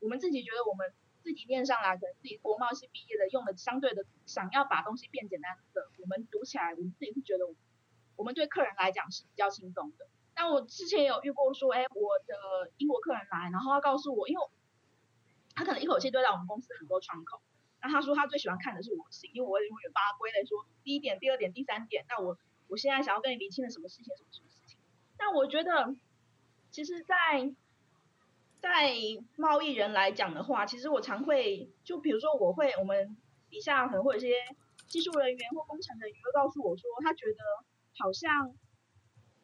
我们自己觉得我们自己念上来，可能自己国贸系毕业的，用的相对的想要把东西变简单的，我们读起来，我们自己是觉得，我们对客人来讲是比较轻松的。但我之前也有遇过说，哎，我的英国客人来，然后他告诉我，因为他可能一口气对到我们公司很多窗口，那他说他最喜欢看的是我信，因为我永远帮他归类说第一点、第二点、第三点，那我。我现在想要跟你厘清的什么事情，什么什么事情？但我觉得，其实在，在贸易人来讲的话，其实我常会，就比如说我会，我们底下可能会有些技术人员或工程人员会告诉我说，他觉得好像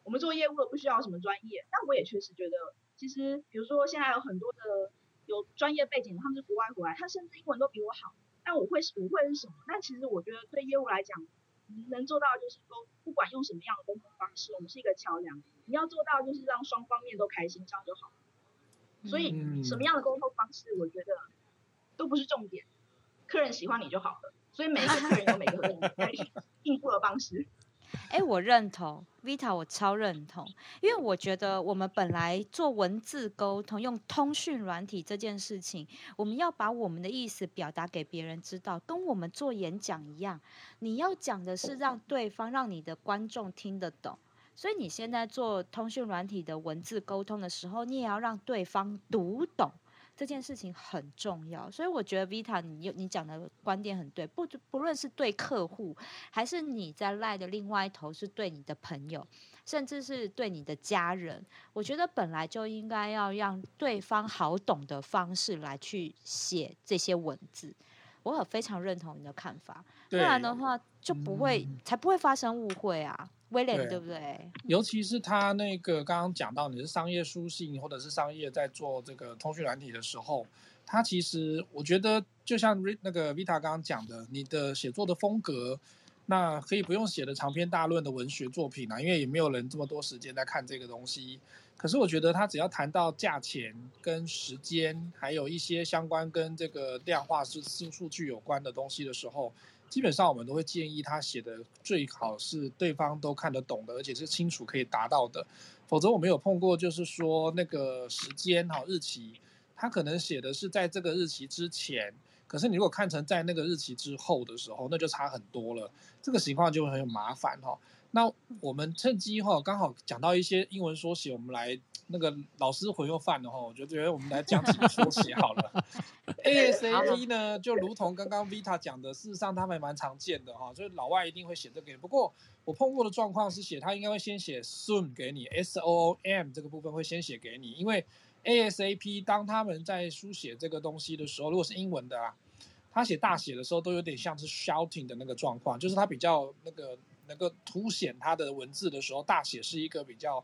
我们做业务的不需要什么专业。但我也确实觉得，其实比如说现在有很多的有专业背景，他们是国外回来，他甚至英文都比我好。但我会是我会是什么？但其实我觉得对业务来讲。能做到就是沟，不管用什么样的沟通方式，我们是一个桥梁。你要做到就是让双方面都开心，这样就好。所以什么样的沟通方式，我觉得都不是重点，客人喜欢你就好了。所以每一个客人有每个人可以应付的方式。哎，我认同 Vita，我超认同，因为我觉得我们本来做文字沟通，用通讯软体这件事情，我们要把我们的意思表达给别人知道，跟我们做演讲一样，你要讲的是让对方、让你的观众听得懂。所以你现在做通讯软体的文字沟通的时候，你也要让对方读懂。这件事情很重要，所以我觉得 Vita，你你讲的观点很对。不不论是对客户，还是你在 LINE 的另外一头是对你的朋友，甚至是对你的家人，我觉得本来就应该要让对方好懂的方式来去写这些文字。我很非常认同你的看法，不然的话就不会、嗯、才不会发生误会啊。威廉，对不对？尤其是他那个刚刚讲到，你是商业书信或者是商业在做这个通讯软体的时候，他其实我觉得就像那个 Vita 刚刚讲的，你的写作的风格，那可以不用写的长篇大论的文学作品啊，因为也没有人这么多时间在看这个东西。可是我觉得他只要谈到价钱跟时间，还有一些相关跟这个量化是数数据有关的东西的时候。基本上我们都会建议他写的最好是对方都看得懂的，而且是清楚可以达到的。否则我没有碰过，就是说那个时间哈日期，他可能写的是在这个日期之前，可是你如果看成在那个日期之后的时候，那就差很多了。这个情况就会很有麻烦哈。那我们趁机哈，刚好讲到一些英文缩写，我们来。那个老师魂又犯了哈，我就觉得我们来讲几个缩写好了。ASAP 呢，就如同刚刚 Vita 讲的，事实上他们蛮常见的哈，所以老外一定会写这个。不过我碰过的状况是写他应该会先写 soon 给你，S O O M 这个部分会先写给你，因为 ASAP 当他们在书写这个东西的时候，如果是英文的啊，他写大写的时候都有点像是 shouting 的那个状况，就是他比较那个能够凸显他的文字的时候，大写是一个比较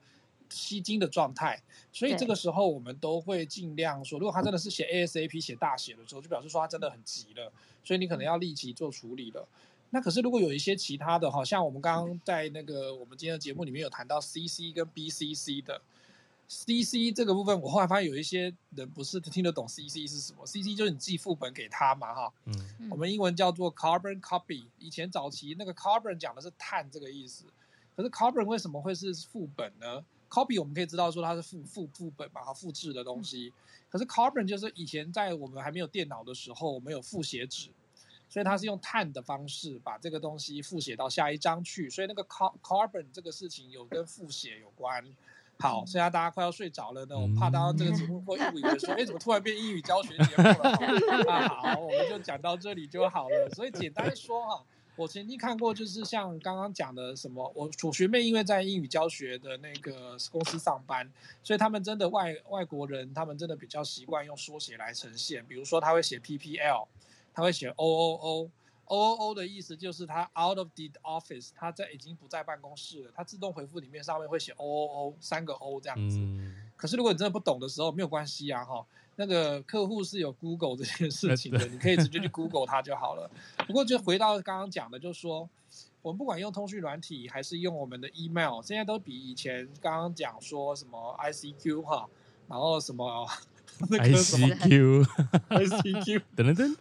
吸睛的状态。所以这个时候我们都会尽量说，如果他真的是写 ASAP 写大写的时候，就表示说他真的很急了，所以你可能要立即做处理了。那可是如果有一些其他的，好像我们刚刚在那个我们今天的节目里面有谈到 CC 跟 BCC 的。C C 这个部分，我后来发现有一些人不是听得懂 C C 是什么。C C 就是你寄副本给他嘛，哈。嗯。我们英文叫做 carbon copy。以前早期那个 carbon 讲的是碳这个意思，可是 carbon 为什么会是副本呢？Copy 我们可以知道说它是副副副本嘛，它复制的东西。可是 carbon 就是以前在我们还没有电脑的时候，我们有复写纸，所以它是用碳的方式把这个东西复写到下一章去。所以那个 car carbon 这个事情有跟复写有关。好，现在大家快要睡着了呢，我怕大家这个节目会以为说，哎，怎么突然变英语教学节目了？啊，好，我们就讲到这里就好了。所以简单说哈，我曾经看过，就是像刚刚讲的什么，我我学妹因为在英语教学的那个公司上班，所以他们真的外外国人，他们真的比较习惯用缩写来呈现，比如说他会写 PPL，他会写 OOO。O O O 的意思就是它 out of the office，它在已经不在办公室了。它自动回复里面上面会写 O O O 三个 O 这样子。嗯、可是如果你真的不懂的时候，没有关系啊哈。那个客户是有 Google 这件事情的，你可以直接去 Google 它就好了。不过就回到刚刚讲的，就是说我们不管用通讯软体还是用我们的 email，现在都比以前刚刚讲说什么 I C Q 哈，然后什么 那个什么 I C Q I C Q 等等等。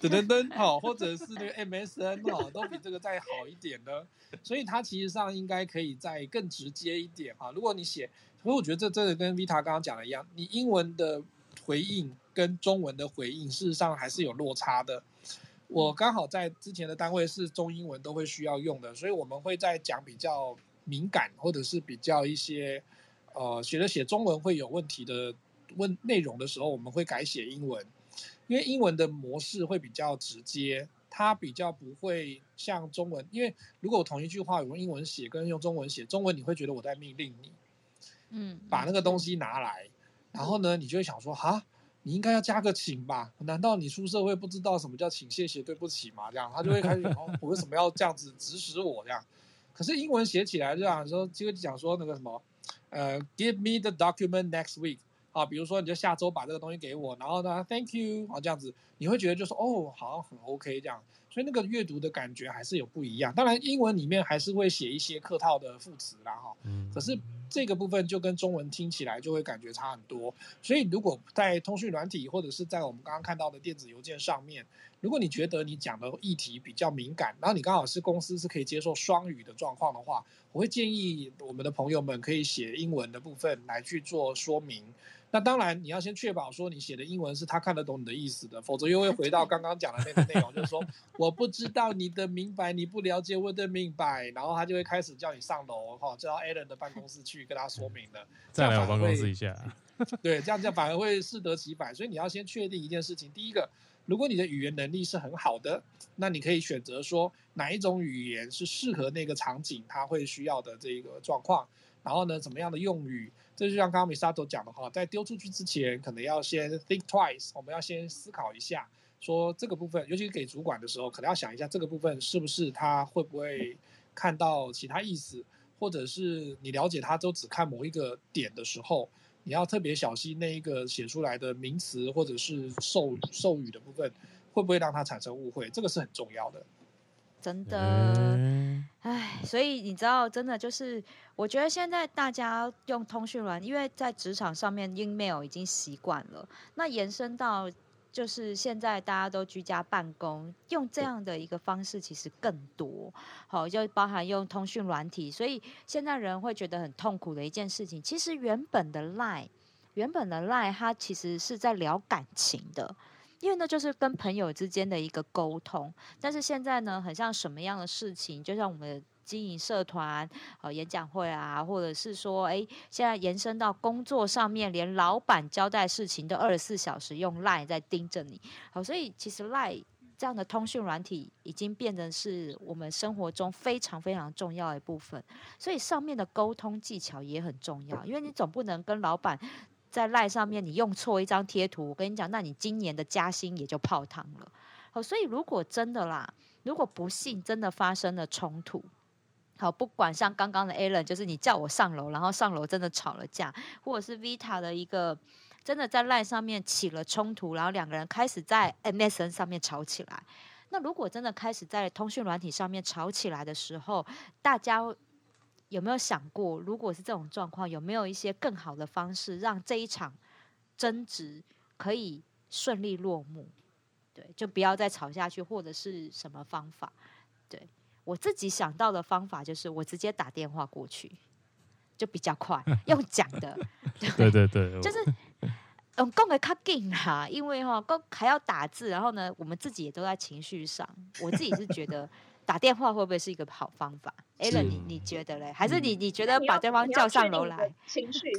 噔噔噔，好，或者是那个 MSN 哈，都比这个再好一点的，所以它其实上应该可以再更直接一点哈。如果你写，所以我觉得这真的跟 Vita 刚刚讲的一样，你英文的回应跟中文的回应事实上还是有落差的。我刚好在之前的单位是中英文都会需要用的，所以我们会在讲比较敏感或者是比较一些呃写的写中文会有问题的问内容的时候，我们会改写英文。因为英文的模式会比较直接，它比较不会像中文。因为如果我同一句话用英文写跟用中文写，中文你会觉得我在命令你，嗯，把那个东西拿来，然后呢，你就会想说，哈，你应该要加个请吧？难道你出社会不知道什么叫请、谢谢、对不起吗？这样他就会开始，哦，我为什么要这样子指使我这样？可是英文写起来这样说，就会讲说那个什么，呃，Give me the document next week。啊，比如说你就下周把这个东西给我，然后呢，Thank you，啊，这样子你会觉得就是哦，好像很 OK 这样，所以那个阅读的感觉还是有不一样。当然，英文里面还是会写一些客套的副词啦，哈，可是这个部分就跟中文听起来就会感觉差很多。所以如果在通讯软体或者是在我们刚刚看到的电子邮件上面，如果你觉得你讲的议题比较敏感，然后你刚好是公司是可以接受双语的状况的话，我会建议我们的朋友们可以写英文的部分来去做说明。那当然，你要先确保说你写的英文是他看得懂你的意思的，否则又会回到刚刚讲的那个内容，就是说 我不知道你的明白，你不了解我的明白，然后他就会开始叫你上楼哈，叫到 Alan 的办公室去跟他说明了。再来我办公室一下。对，这样这样反而会适得其反，所以你要先确定一件事情。第一个，如果你的语言能力是很好的，那你可以选择说哪一种语言是适合那个场景他会需要的这个状况，然后呢，怎么样的用语。这就像刚刚 Misato 讲的哈，在丢出去之前，可能要先 think twice，我们要先思考一下，说这个部分，尤其是给主管的时候，可能要想一下这个部分是不是他会不会看到其他意思，或者是你了解他都只看某一个点的时候，你要特别小心那一个写出来的名词或者是授授予的部分，会不会让他产生误会，这个是很重要的。真的，哎，所以你知道，真的就是，我觉得现在大家用通讯软，因为在职场上面，email 已经习惯了。那延伸到，就是现在大家都居家办公，用这样的一个方式，其实更多。好，就包含用通讯软体，所以现在人会觉得很痛苦的一件事情，其实原本的 Line，原本的 Line，它其实是在聊感情的。因为那就是跟朋友之间的一个沟通，但是现在呢，很像什么样的事情，就像我们经营社团、呃演讲会啊，或者是说，哎，现在延伸到工作上面，连老板交代事情都二十四小时用 Line 在盯着你，好，所以其实 Line 这样的通讯软体已经变成是我们生活中非常非常重要的一部分，所以上面的沟通技巧也很重要，因为你总不能跟老板。在赖上面，你用错一张贴图，我跟你讲，那你今年的加薪也就泡汤了。好，所以如果真的啦，如果不幸真的发生了冲突，好，不管像刚刚的 Alan，就是你叫我上楼，然后上楼真的吵了架，或者是 Vita 的一个真的在 LINE 上面起了冲突，然后两个人开始在 MSN 上面吵起来。那如果真的开始在通讯软体上面吵起来的时候，大家有没有想过，如果是这种状况，有没有一些更好的方式让这一场争执可以顺利落幕？对，就不要再吵下去，或者是什么方法？对，我自己想到的方法就是，我直接打电话过去，就比较快，用讲的。对对对，就是。嗯，讲的较紧啦，因为哈，讲还要打字，然后呢，我们自己也都在情绪上。我自己是觉得打电话会不会是一个好方法？Alan，你你觉得嘞？还是你你觉得把对方叫上楼来？情绪，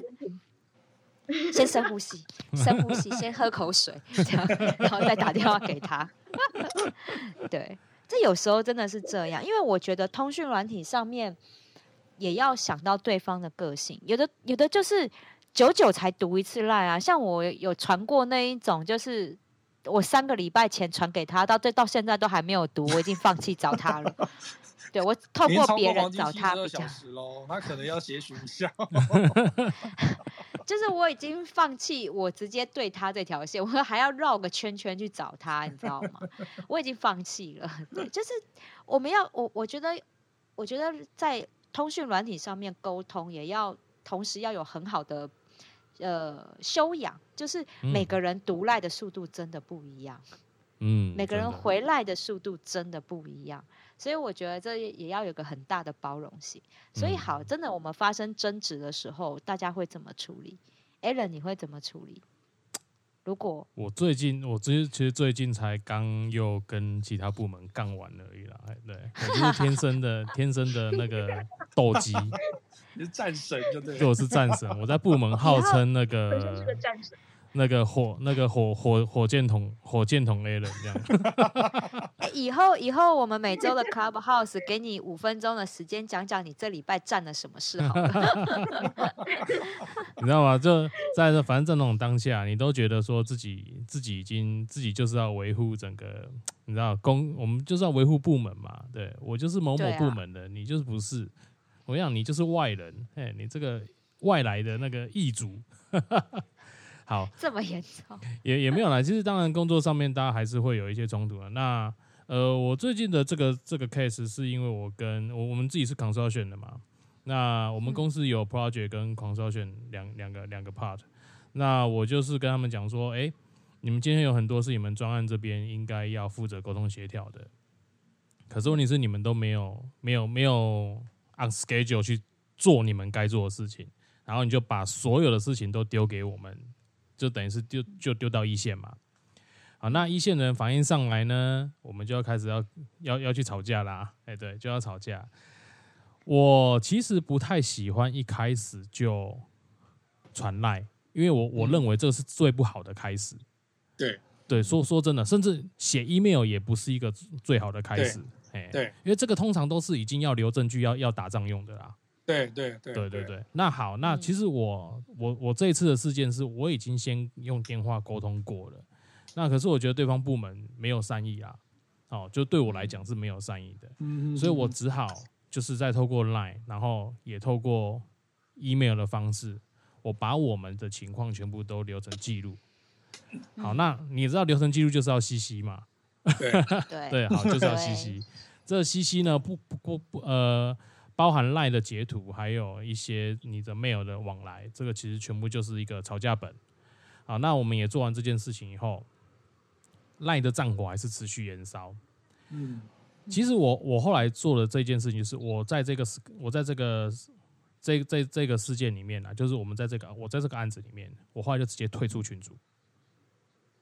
先深呼吸，深呼吸，先喝口水，这样，然后再打电话给他。对，这有时候真的是这样，因为我觉得通讯软体上面也要想到对方的个性，有的有的就是。久久才读一次赖啊，像我有传过那一种，就是我三个礼拜前传给他，到这到现在都还没有读，我已经放弃找他了。对，我透过别人找他比较。他可能要写学校。就是我已经放弃，我直接对他这条线，我还要绕个圈圈去找他，你知道吗？我已经放弃了。对，就是我们要我我觉得，我觉得在通讯软体上面沟通，也要同时要有很好的。呃，修养就是每个人读赖的速度真的不一样，嗯，每个人回来的速度真的不一样，所以我觉得这也要有个很大的包容性。所以好，真的我们发生争执的时候，大家会怎么处理？Allen，你会怎么处理？如果我最近，我其实其实最近才刚又跟其他部门干完而已啦，对，我就是天生的天生的那个斗鸡。你是战神就对，对，我是战神，我在部门号称那个那个火那个火火火箭筒火箭筒 A 人这样。以后以后我们每周的 Clubhouse 给你五分钟的时间，讲讲你这礼拜干了什么事好了。你知道吗？就在这反正这种当下，你都觉得说自己自己已经自己就是要维护整个，你知道公我们就是要维护部门嘛。对，我就是某某部门的，啊、你就是不是。我想你就是外人，哎，你这个外来的那个异族，好，这么严重？也也没有啦。其实当然工作上面大家还是会有一些冲突的。那呃，我最近的这个这个 case 是因为我跟我我们自己是 consultant 的嘛。那我们公司有 project 跟 consultant 两两个两个 part。那我就是跟他们讲说，哎，你们今天有很多是你们专案这边应该要负责沟通协调的。可是问题是你们都没有没有没有。按 schedule 去做你们该做的事情，然后你就把所有的事情都丢给我们，就等于是丢就丢到一线嘛。好，那一线人反应上来呢，我们就要开始要要要去吵架啦。哎，对，就要吵架。我其实不太喜欢一开始就传赖，因为我我认为这是最不好的开始。对对，说说真的，甚至写 email 也不是一个最好的开始。对，因为这个通常都是已经要留证据、要要打仗用的啦。对对对对对对。那好，那其实我我我这一次的事件是，我已经先用电话沟通过了。那可是我觉得对方部门没有善意啊，哦，就对我来讲是没有善意的。嗯，所以我只好就是再透过 Line，然后也透过 email 的方式，我把我们的情况全部都留成记录。好，那你知道留成记录就是要 CC 嘛？对 对，好，就是要 CC。这个 CC 呢，不不不不呃，包含 LINE 的截图，还有一些你的 mail 的往来，这个其实全部就是一个吵架本。好，那我们也做完这件事情以后，LINE 的战火还是持续燃烧。嗯，其实我我后来做的这件事情，就是我在这个我在这个这这这个事件里面呢，就是我们在这个我在这个案子里面，我后来就直接退出群组。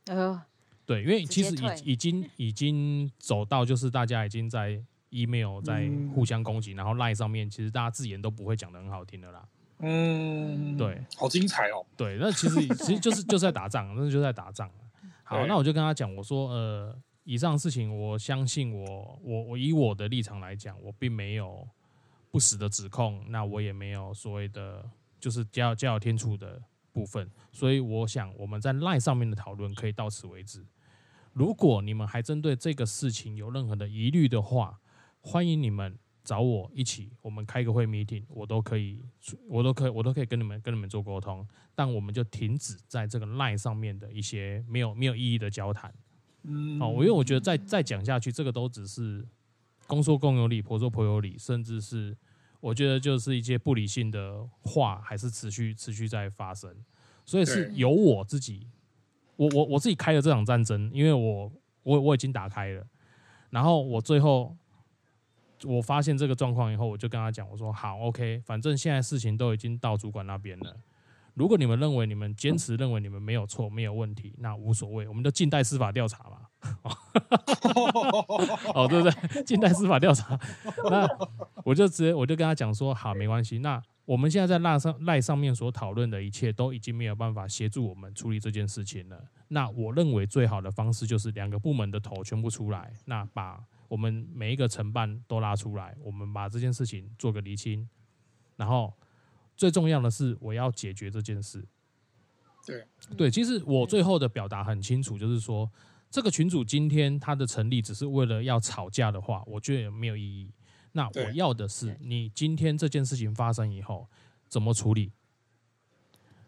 呃。对，因为其实已已经已经走到，就是大家已经在 email 在互相攻击，嗯、然后 line 上面其实大家字眼都不会讲的很好听的啦。嗯，对，好精彩哦。对，那其实 其实就是就是在打仗，那就是在打仗。好，那我就跟他讲，我说呃，以上事情，我相信我我我以我的立场来讲，我并没有不实的指控，那我也没有所谓的就是加加有天助的部分，所以我想我们在 line 上面的讨论可以到此为止。如果你们还针对这个事情有任何的疑虑的话，欢迎你们找我一起，我们开个会 meeting，我都可以，我都可以，我都可以跟你们跟你们做沟通。但我们就停止在这个 line 上面的一些没有没有意义的交谈。嗯，哦，我因为我觉得再再讲下去，这个都只是公说公有理，婆说婆有理，甚至是我觉得就是一些不理性的话，还是持续持续在发生。所以是由我自己，我我我自己开了这场战争，因为我我我已经打开了，然后我最后我发现这个状况以后，我就跟他讲，我说好，OK，反正现在事情都已经到主管那边了。如果你们认为你们坚持认为你们没有错没有问题，那无所谓，我们就静待司法调查嘛。哦，对不对？静待司法调查。那我就直接我就跟他讲说，好，没关系。那我们现在在赖上赖上面所讨论的一切都已经没有办法协助我们处理这件事情了。那我认为最好的方式就是两个部门的头全部出来，那把我们每一个承办都拉出来，我们把这件事情做个厘清，然后。最重要的是，我要解决这件事。对对，其实我最后的表达很清楚，就是说，这个群主今天他的成立只是为了要吵架的话，我觉得也没有意义。那我要的是，你今天这件事情发生以后怎么处理？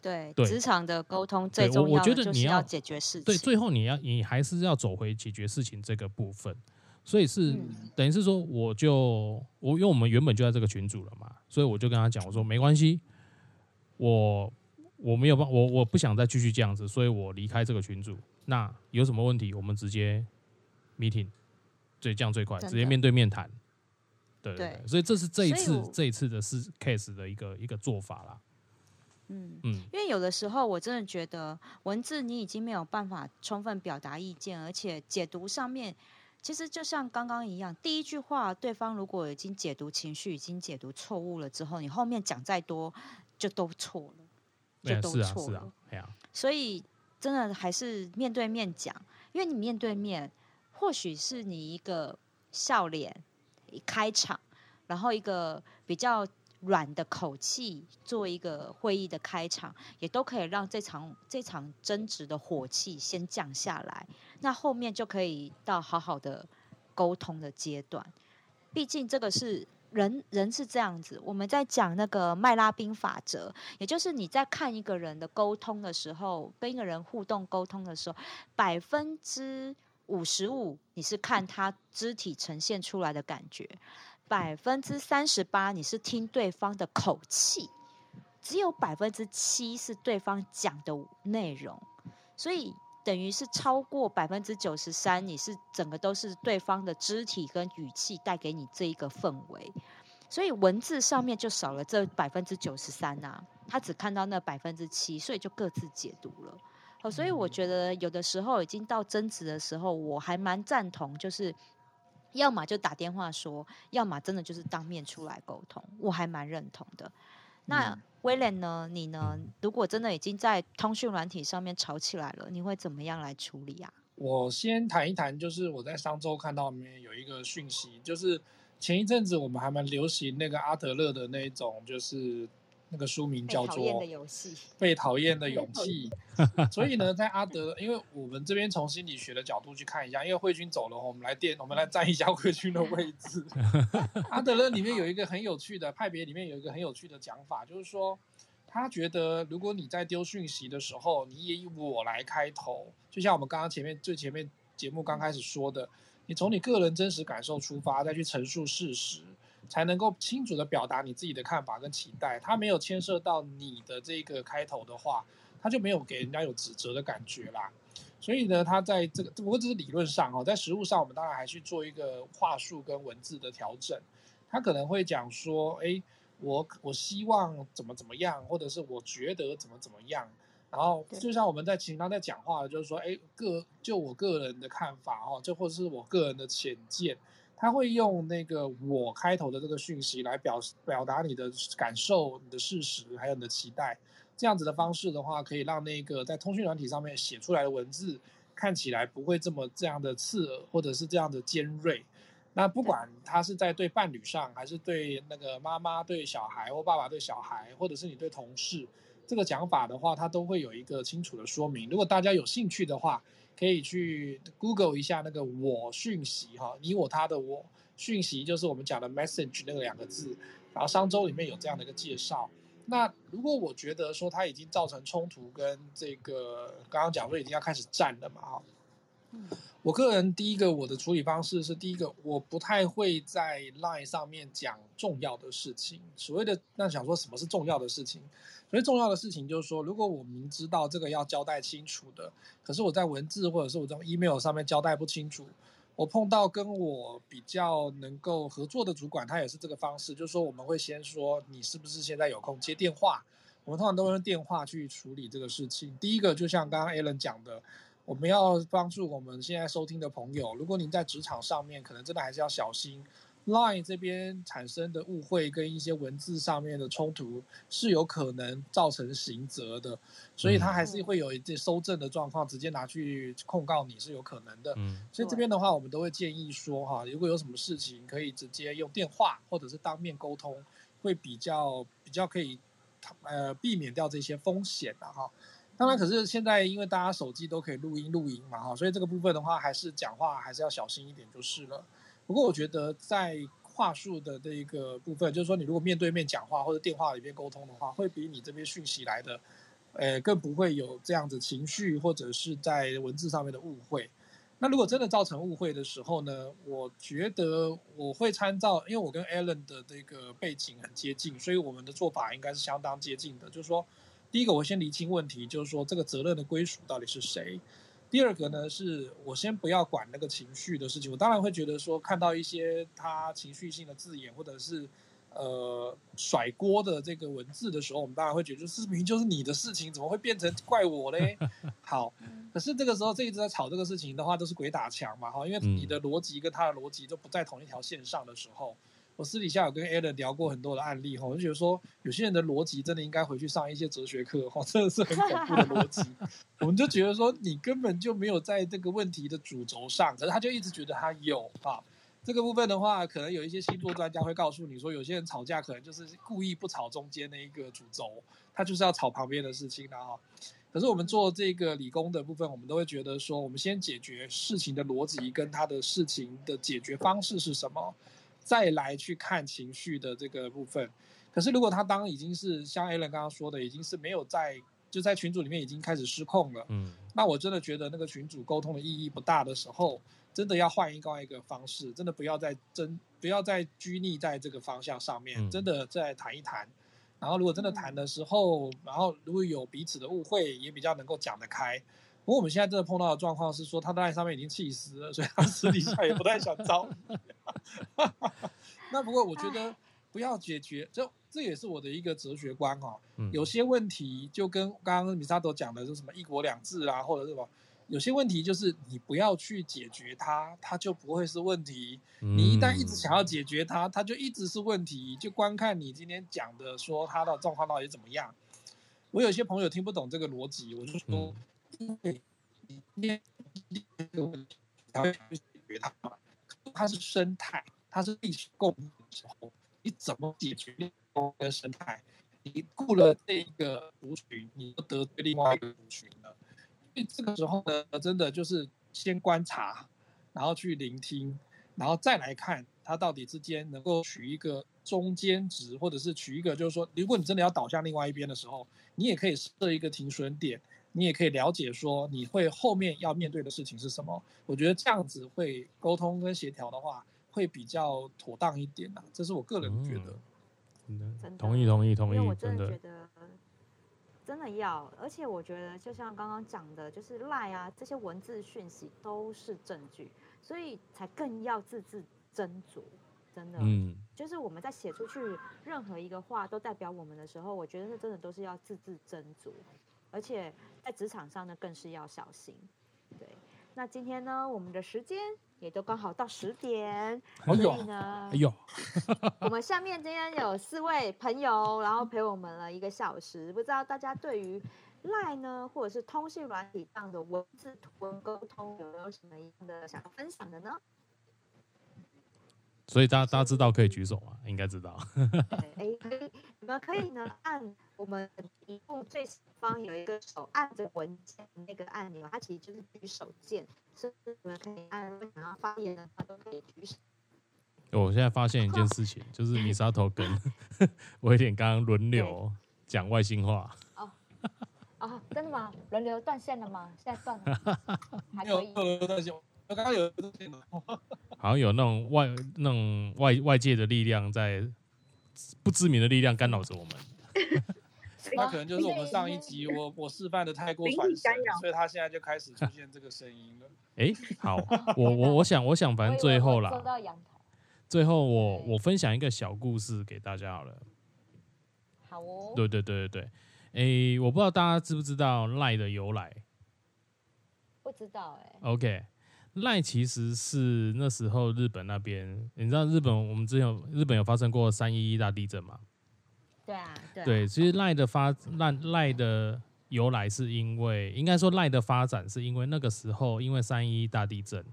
对，职场的沟通最重要我觉得你要解决事情。对，最后你要你还是要走回解决事情这个部分。所以是等于是说，我就我因为我们原本就在这个群组了嘛，所以我就跟他讲，我说没关系，我我没有办我我不想再继续这样子，所以我离开这个群组。那有什么问题，我们直接 meeting，对，这样最快，直接面对面谈。对对，对，所以这是这一次这一次的是 case 的一个一个做法啦。嗯嗯，因为有的时候我真的觉得文字你已经没有办法充分表达意见，而且解读上面。其实就像刚刚一样，第一句话，对方如果已经解读情绪，已经解读错误了之后，你后面讲再多，就都错了，就都错了。所以真的还是面对面讲，因为你面对面，或许是你一个笑脸一开场，然后一个比较。软的口气做一个会议的开场，也都可以让这场这场争执的火气先降下来，那后面就可以到好好的沟通的阶段。毕竟这个是人，人是这样子。我们在讲那个麦拉宾法则，也就是你在看一个人的沟通的时候，跟一个人互动沟通的时候，百分之五十五你是看他肢体呈现出来的感觉。百分之三十八，你是听对方的口气，只有百分之七是对方讲的内容，所以等于是超过百分之九十三，你是整个都是对方的肢体跟语气带给你这一个氛围，所以文字上面就少了这百分之九十三呐，他只看到那百分之七，所以就各自解读了。好，所以我觉得有的时候已经到争执的时候，我还蛮赞同，就是。要么就打电话说，要么真的就是当面出来沟通，我还蛮认同的。那威廉呢？你呢？如果真的已经在通讯软体上面吵起来了，你会怎么样来处理啊？我先谈一谈，就是我在上周看到里面有一个讯息，就是前一阵子我们还蛮流行那个阿德勒的那种，就是。那个书名叫做《被讨厌的勇气》，被讨厌的勇气。所以呢，在阿德，因为我们这边从心理学的角度去看一下，因为慧君走了，我们来垫，我们来占一下慧君的位置。阿德勒里面有一个很有趣的派别，里面有一个很有趣的讲法，就是说，他觉得如果你在丢讯息的时候，你也以我来开头，就像我们刚刚前面最前面节目刚开始说的，你从你个人真实感受出发，再去陈述事实。才能够清楚的表达你自己的看法跟期待。他没有牵涉到你的这个开头的话，他就没有给人家有指责的感觉啦。所以呢，他在这个不过这是理论上哦，在实物上我们当然还去做一个话术跟文字的调整。他可能会讲说：“哎，我我希望怎么怎么样，或者是我觉得怎么怎么样。”然后就像我们在平常在讲话，就是说：“哎，个就我个人的看法哦，就或者是我个人的浅见。”他会用那个“我”开头的这个讯息来表表达你的感受、你的事实，还有你的期待。这样子的方式的话，可以让那个在通讯软体上面写出来的文字看起来不会这么这样的刺耳，或者是这样的尖锐。那不管他是在对伴侣上，还是对那个妈妈对小孩，或爸爸对小孩，或者是你对同事，这个讲法的话，他都会有一个清楚的说明。如果大家有兴趣的话，可以去 Google 一下那个我讯息哈，你我他的我讯息就是我们讲的 message 那个两个字，然后商周里面有这样的一个介绍。那如果我觉得说它已经造成冲突，跟这个刚刚讲说已经要开始战了嘛哈，嗯，我个人第一个我的处理方式是第一个，我不太会在 Line 上面讲重要的事情。所谓的那想说什么是重要的事情？所以重要的事情就是说，如果我明知道这个要交代清楚的，可是我在文字或者是我在 email 上面交代不清楚。我碰到跟我比较能够合作的主管，他也是这个方式，就是说我们会先说你是不是现在有空接电话，我们通常都会用电话去处理这个事情。第一个就像刚刚 Alan 讲的，我们要帮助我们现在收听的朋友，如果您在职场上面，可能真的还是要小心。Line 这边产生的误会跟一些文字上面的冲突是有可能造成刑责的，所以他还是会有一些收证的状况，直接拿去控告你是有可能的。嗯，所以这边的话，我们都会建议说哈，如果有什么事情可以直接用电话或者是当面沟通，会比较比较可以呃避免掉这些风险的哈。当然，可是现在因为大家手机都可以录音录音嘛哈，所以这个部分的话，还是讲话还是要小心一点就是了。不过我觉得在话术的这一个部分，就是说你如果面对面讲话或者电话里面沟通的话，会比你这边讯息来的，呃，更不会有这样子情绪或者是在文字上面的误会。那如果真的造成误会的时候呢，我觉得我会参照，因为我跟 Alan 的这个背景很接近，所以我们的做法应该是相当接近的。就是说，第一个我先厘清问题，就是说这个责任的归属到底是谁。第二个呢，是我先不要管那个情绪的事情。我当然会觉得说，看到一些他情绪性的字眼，或者是呃甩锅的这个文字的时候，我们当然会觉得，是明明就是你的事情，怎么会变成怪我嘞？好，可是这个时候这一直在吵这个事情的话，都是鬼打墙嘛，哈，因为你的逻辑跟他的逻辑都不在同一条线上的时候。我私底下有跟 Alan 聊过很多的案例哈，我就觉得说有些人的逻辑真的应该回去上一些哲学课哈，真的是很恐怖的逻辑。我们就觉得说你根本就没有在这个问题的主轴上，可是他就一直觉得他有啊。这个部分的话，可能有一些星座专家会告诉你说，有些人吵架可能就是故意不吵中间那一个主轴，他就是要吵旁边的事情的哈。可是我们做这个理工的部分，我们都会觉得说，我们先解决事情的逻辑跟他的事情的解决方式是什么。再来去看情绪的这个部分，可是如果他当已经是像 Alan 刚刚说的，已经是没有在就在群组里面已经开始失控了，嗯，那我真的觉得那个群组沟通的意义不大的时候，真的要换一个一个方式，真的不要再争，不要再拘泥在这个方向上面，真的再谈一谈。然后如果真的谈的时候，然后如果有彼此的误会，也比较能够讲得开。不过我们现在真的碰到的状况是说，他在上面已经气死了，所以他私底下也不太想招。那不过我觉得不要解决，这这也是我的一个哲学观哈。有些问题就跟刚刚米萨朵讲的，是什么一国两制啊，或者是什么，有些问题就是你不要去解决它，它就不会是问题。你一旦一直想要解决它，它就一直是问题。就观看你今天讲的说它的状况到底怎么样。我有些朋友听不懂这个逻辑，我就说。因为你这个问题才会去解决它嘛，它是生态，它是历史共同的时候，你怎么解决历史共同的生态？你顾了这一个族群，你就得罪另外一个族群了。所以这个时候呢，真的就是先观察，然后去聆听，然后再来看它到底之间能够取一个中间值，或者是取一个，就是说，如果你真的要倒向另外一边的时候，你也可以设一个停损点。你也可以了解说，你会后面要面对的事情是什么？我觉得这样子会沟通跟协调的话，会比较妥当一点啊。这是我个人觉得。嗯、真的，同意同意同意。因为我真的觉得，真的要，而且我觉得就像刚刚讲的，就是赖啊这些文字讯息都是证据，所以才更要字字斟酌。真的，嗯，就是我们在写出去任何一个话都代表我们的时候，我觉得这真的都是要字字斟酌。而且在职场上呢，更是要小心。对，那今天呢，我们的时间也都刚好到十点，所以呢，哎呦，我们下面今天有四位朋友，然后陪我们了一个小时，不知道大家对于 LINE 呢，或者是通讯软体上的文字图文沟通，有没有什么样的想要分享的呢？所以大家大家知道可以举手吗？应该知道。哎，可以，你们可以呢按我们屏幕最上方有一个手按着文件那个按钮，它其实就是举手键，所以你们可以按，想要发言的话都可以举手。我现在发现一件事情，就是米沙头跟 威廉刚刚轮流讲外星话。哦哦，真的吗？轮流断线了吗？现在断了，还可以。轮流断线，我刚刚有 好像有那种外那种外外界的力量在不知名的力量干扰着我们。那可能就是我们上一集我 我示范的太过反神，所以他现在就开始出现这个声音了。哎、欸，好，我我我想我想反正最后啦。最后我，我我分享一个小故事给大家好了。好哦。对对对对对，哎、欸，我不知道大家知不知道赖的由来？不知道哎、欸。OK，赖其实是那时候日本那边，你知道日本我们之前有日本有发生过三一一大地震吗？对啊，对啊。对，其实赖的发赖赖的由来是因为，应该说赖的发展是因为那个时候因为三一一大地震，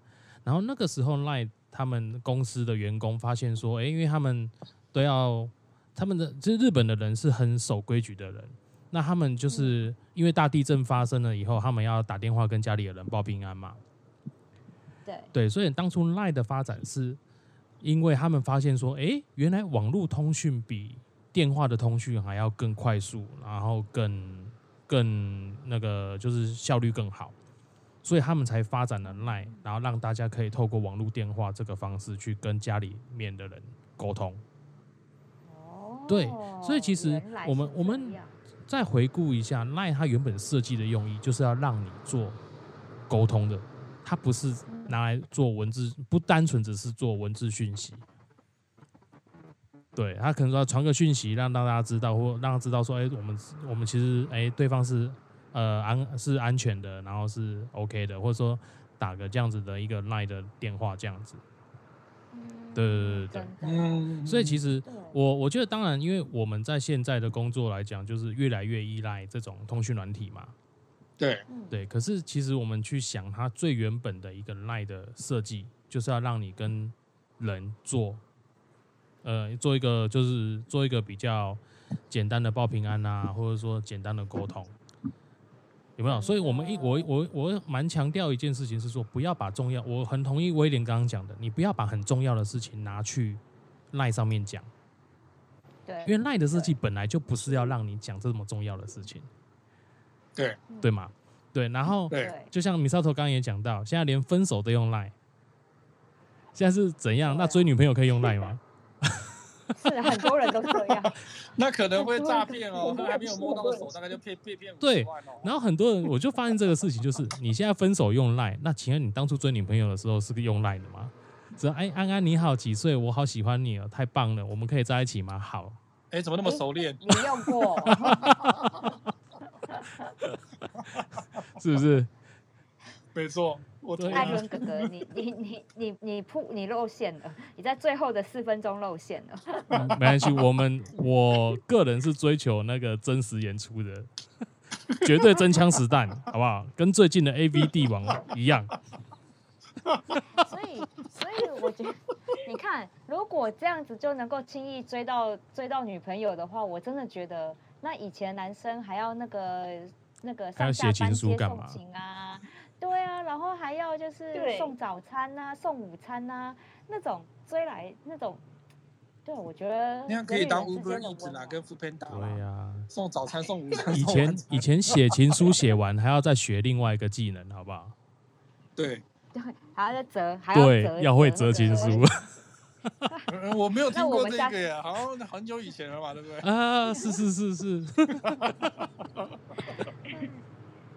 然后那个时候赖。他们公司的员工发现说：“哎，因为他们都要他们的，就是日本的人是很守规矩的人。那他们就是因为大地震发生了以后，他们要打电话跟家里的人报平安嘛。对对，所以当初 LINE 的发展是，因为他们发现说：哎，原来网络通讯比电话的通讯还要更快速，然后更更那个就是效率更好。”所以他们才发展了 LINE，然后让大家可以透过网络电话这个方式去跟家里面的人沟通。哦，对，所以其实我们我们再回顾一下 LINE，它原本设计的用意就是要让你做沟通的，它不是拿来做文字，不单纯只是做文字讯息。对，他可能说传个讯息让让大家知道，或让他知道说，哎，我们我们其实哎，对方是。呃，安是安全的，然后是 OK 的，或者说打个这样子的一个 LINE 的电话这样子。对对对对，嗯。所以其实我我觉得，当然，因为我们在现在的工作来讲，就是越来越依赖这种通讯软体嘛。对对。可是其实我们去想，它最原本的一个 LINE 的设计，就是要让你跟人做，呃，做一个就是做一个比较简单的报平安啊，或者说简单的沟通。有没有？所以，我们一我我我蛮强调一件事情是说，不要把重要。我很同意威廉刚刚讲的，你不要把很重要的事情拿去赖上面讲。对，因为赖的设计本来就不是要让你讲这么重要的事情。对，对嘛？对，然后对，就像米沙头刚刚也讲到，现在连分手都用赖，现在是怎样？那追女朋友可以用赖吗？是很多人都这样，那可能会诈骗哦，他还没有摸到个手，大概就骗骗骗对，然后很多人我就发现这个事情，就是你现在分手用赖，那请问你当初追女朋友的时候是个用赖的吗？只要哎，安安你好，几岁？我好喜欢你哦，太棒了，我们可以在一起吗？好，哎，怎么那么熟练？你用过，是不是？没错。我艾伦哥哥，你你你你你铺你露馅了，你在最后的四分钟露馅了。嗯、没关系，我们 我个人是追求那个真实演出的，绝对真枪实弹，好不好？跟最近的 AV 帝王一样。所以，所以我觉得，你看，如果这样子就能够轻易追到追到女朋友的话，我真的觉得，那以前男生还要那个那个上下班接送情啊。对啊，然后还要就是送早餐呐、啊，送午餐呐、啊，那种追来那种，对，我觉得那样可以当 Uber Eats 啦，跟 Foodpanda 对呀、啊，送早餐送午餐。以前以前写情书写完还要再学另外一个技能，好不好？对 对，还要再折，还要对折要会折情书。我没有听过这个呀，好像很久以前了吧，对不对？啊，是是是是。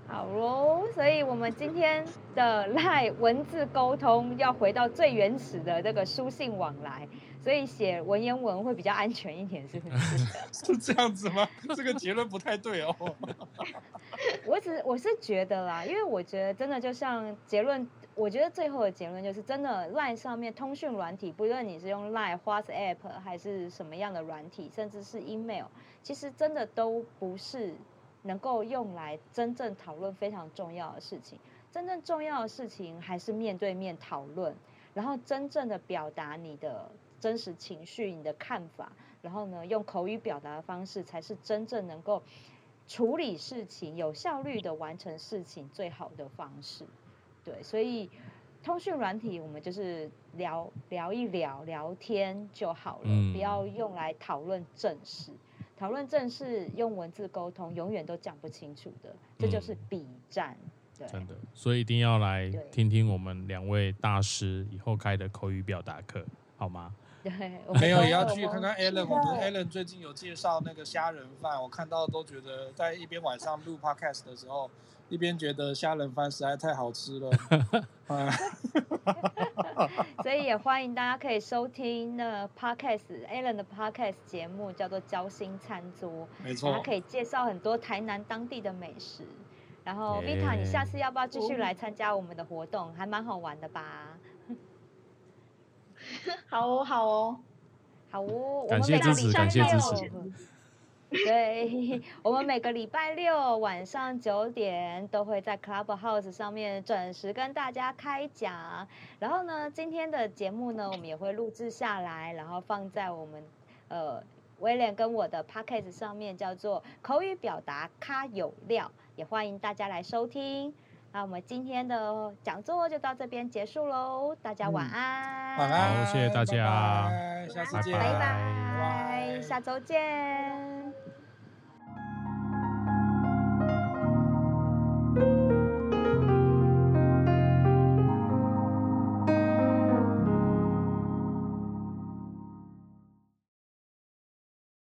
好喽，所以我们今天的赖文字沟通要回到最原始的这个书信往来，所以写文言文会比较安全一点，是不是？是这样子吗？这个结论不太对哦。我只我是觉得啦，因为我觉得真的就像结论，我觉得最后的结论就是真的 Line 上面通讯软体，不论你是用赖、WhatsApp 还是什么样的软体，甚至是 email，其实真的都不是。能够用来真正讨论非常重要的事情，真正重要的事情还是面对面讨论，然后真正的表达你的真实情绪、你的看法，然后呢，用口语表达的方式，才是真正能够处理事情、有效率的完成事情最好的方式。对，所以通讯软体我们就是聊聊一聊、聊天就好了，嗯、不要用来讨论正事。讨论正事用文字沟通，永远都讲不清楚的，这就是笔战。真的，所以一定要来听听我们两位大师以后开的口语表达课，好吗？对，没有也要去看看 Alan。我们 Alan 最近有介绍那个虾仁饭，我看到都觉得在一边晚上录 Podcast 的时候，一边觉得虾仁饭实在太好吃了。所以也欢迎大家可以收听那 Podcast Alan 的 Podcast 节目，叫做《交心餐桌》，没错，他可以介绍很多台南当地的美食。然后，Vita，你下次要不要继续来参加我们的活动？还蛮好玩的吧？好哦，好哦，好哦。感谢支持，感谢支持。对，我们每个礼拜六晚上九点都会在 Clubhouse 上面准时跟大家开讲。然后呢，今天的节目呢，我们也会录制下来，然后放在我们呃威廉跟我的 Podcast 上面，叫做口语表达咖有料。也欢迎大家来收听。那我们今天的讲座就到这边结束喽，大家晚安。晚安，好，谢谢大家，拜拜，下次见，拜拜，下周见。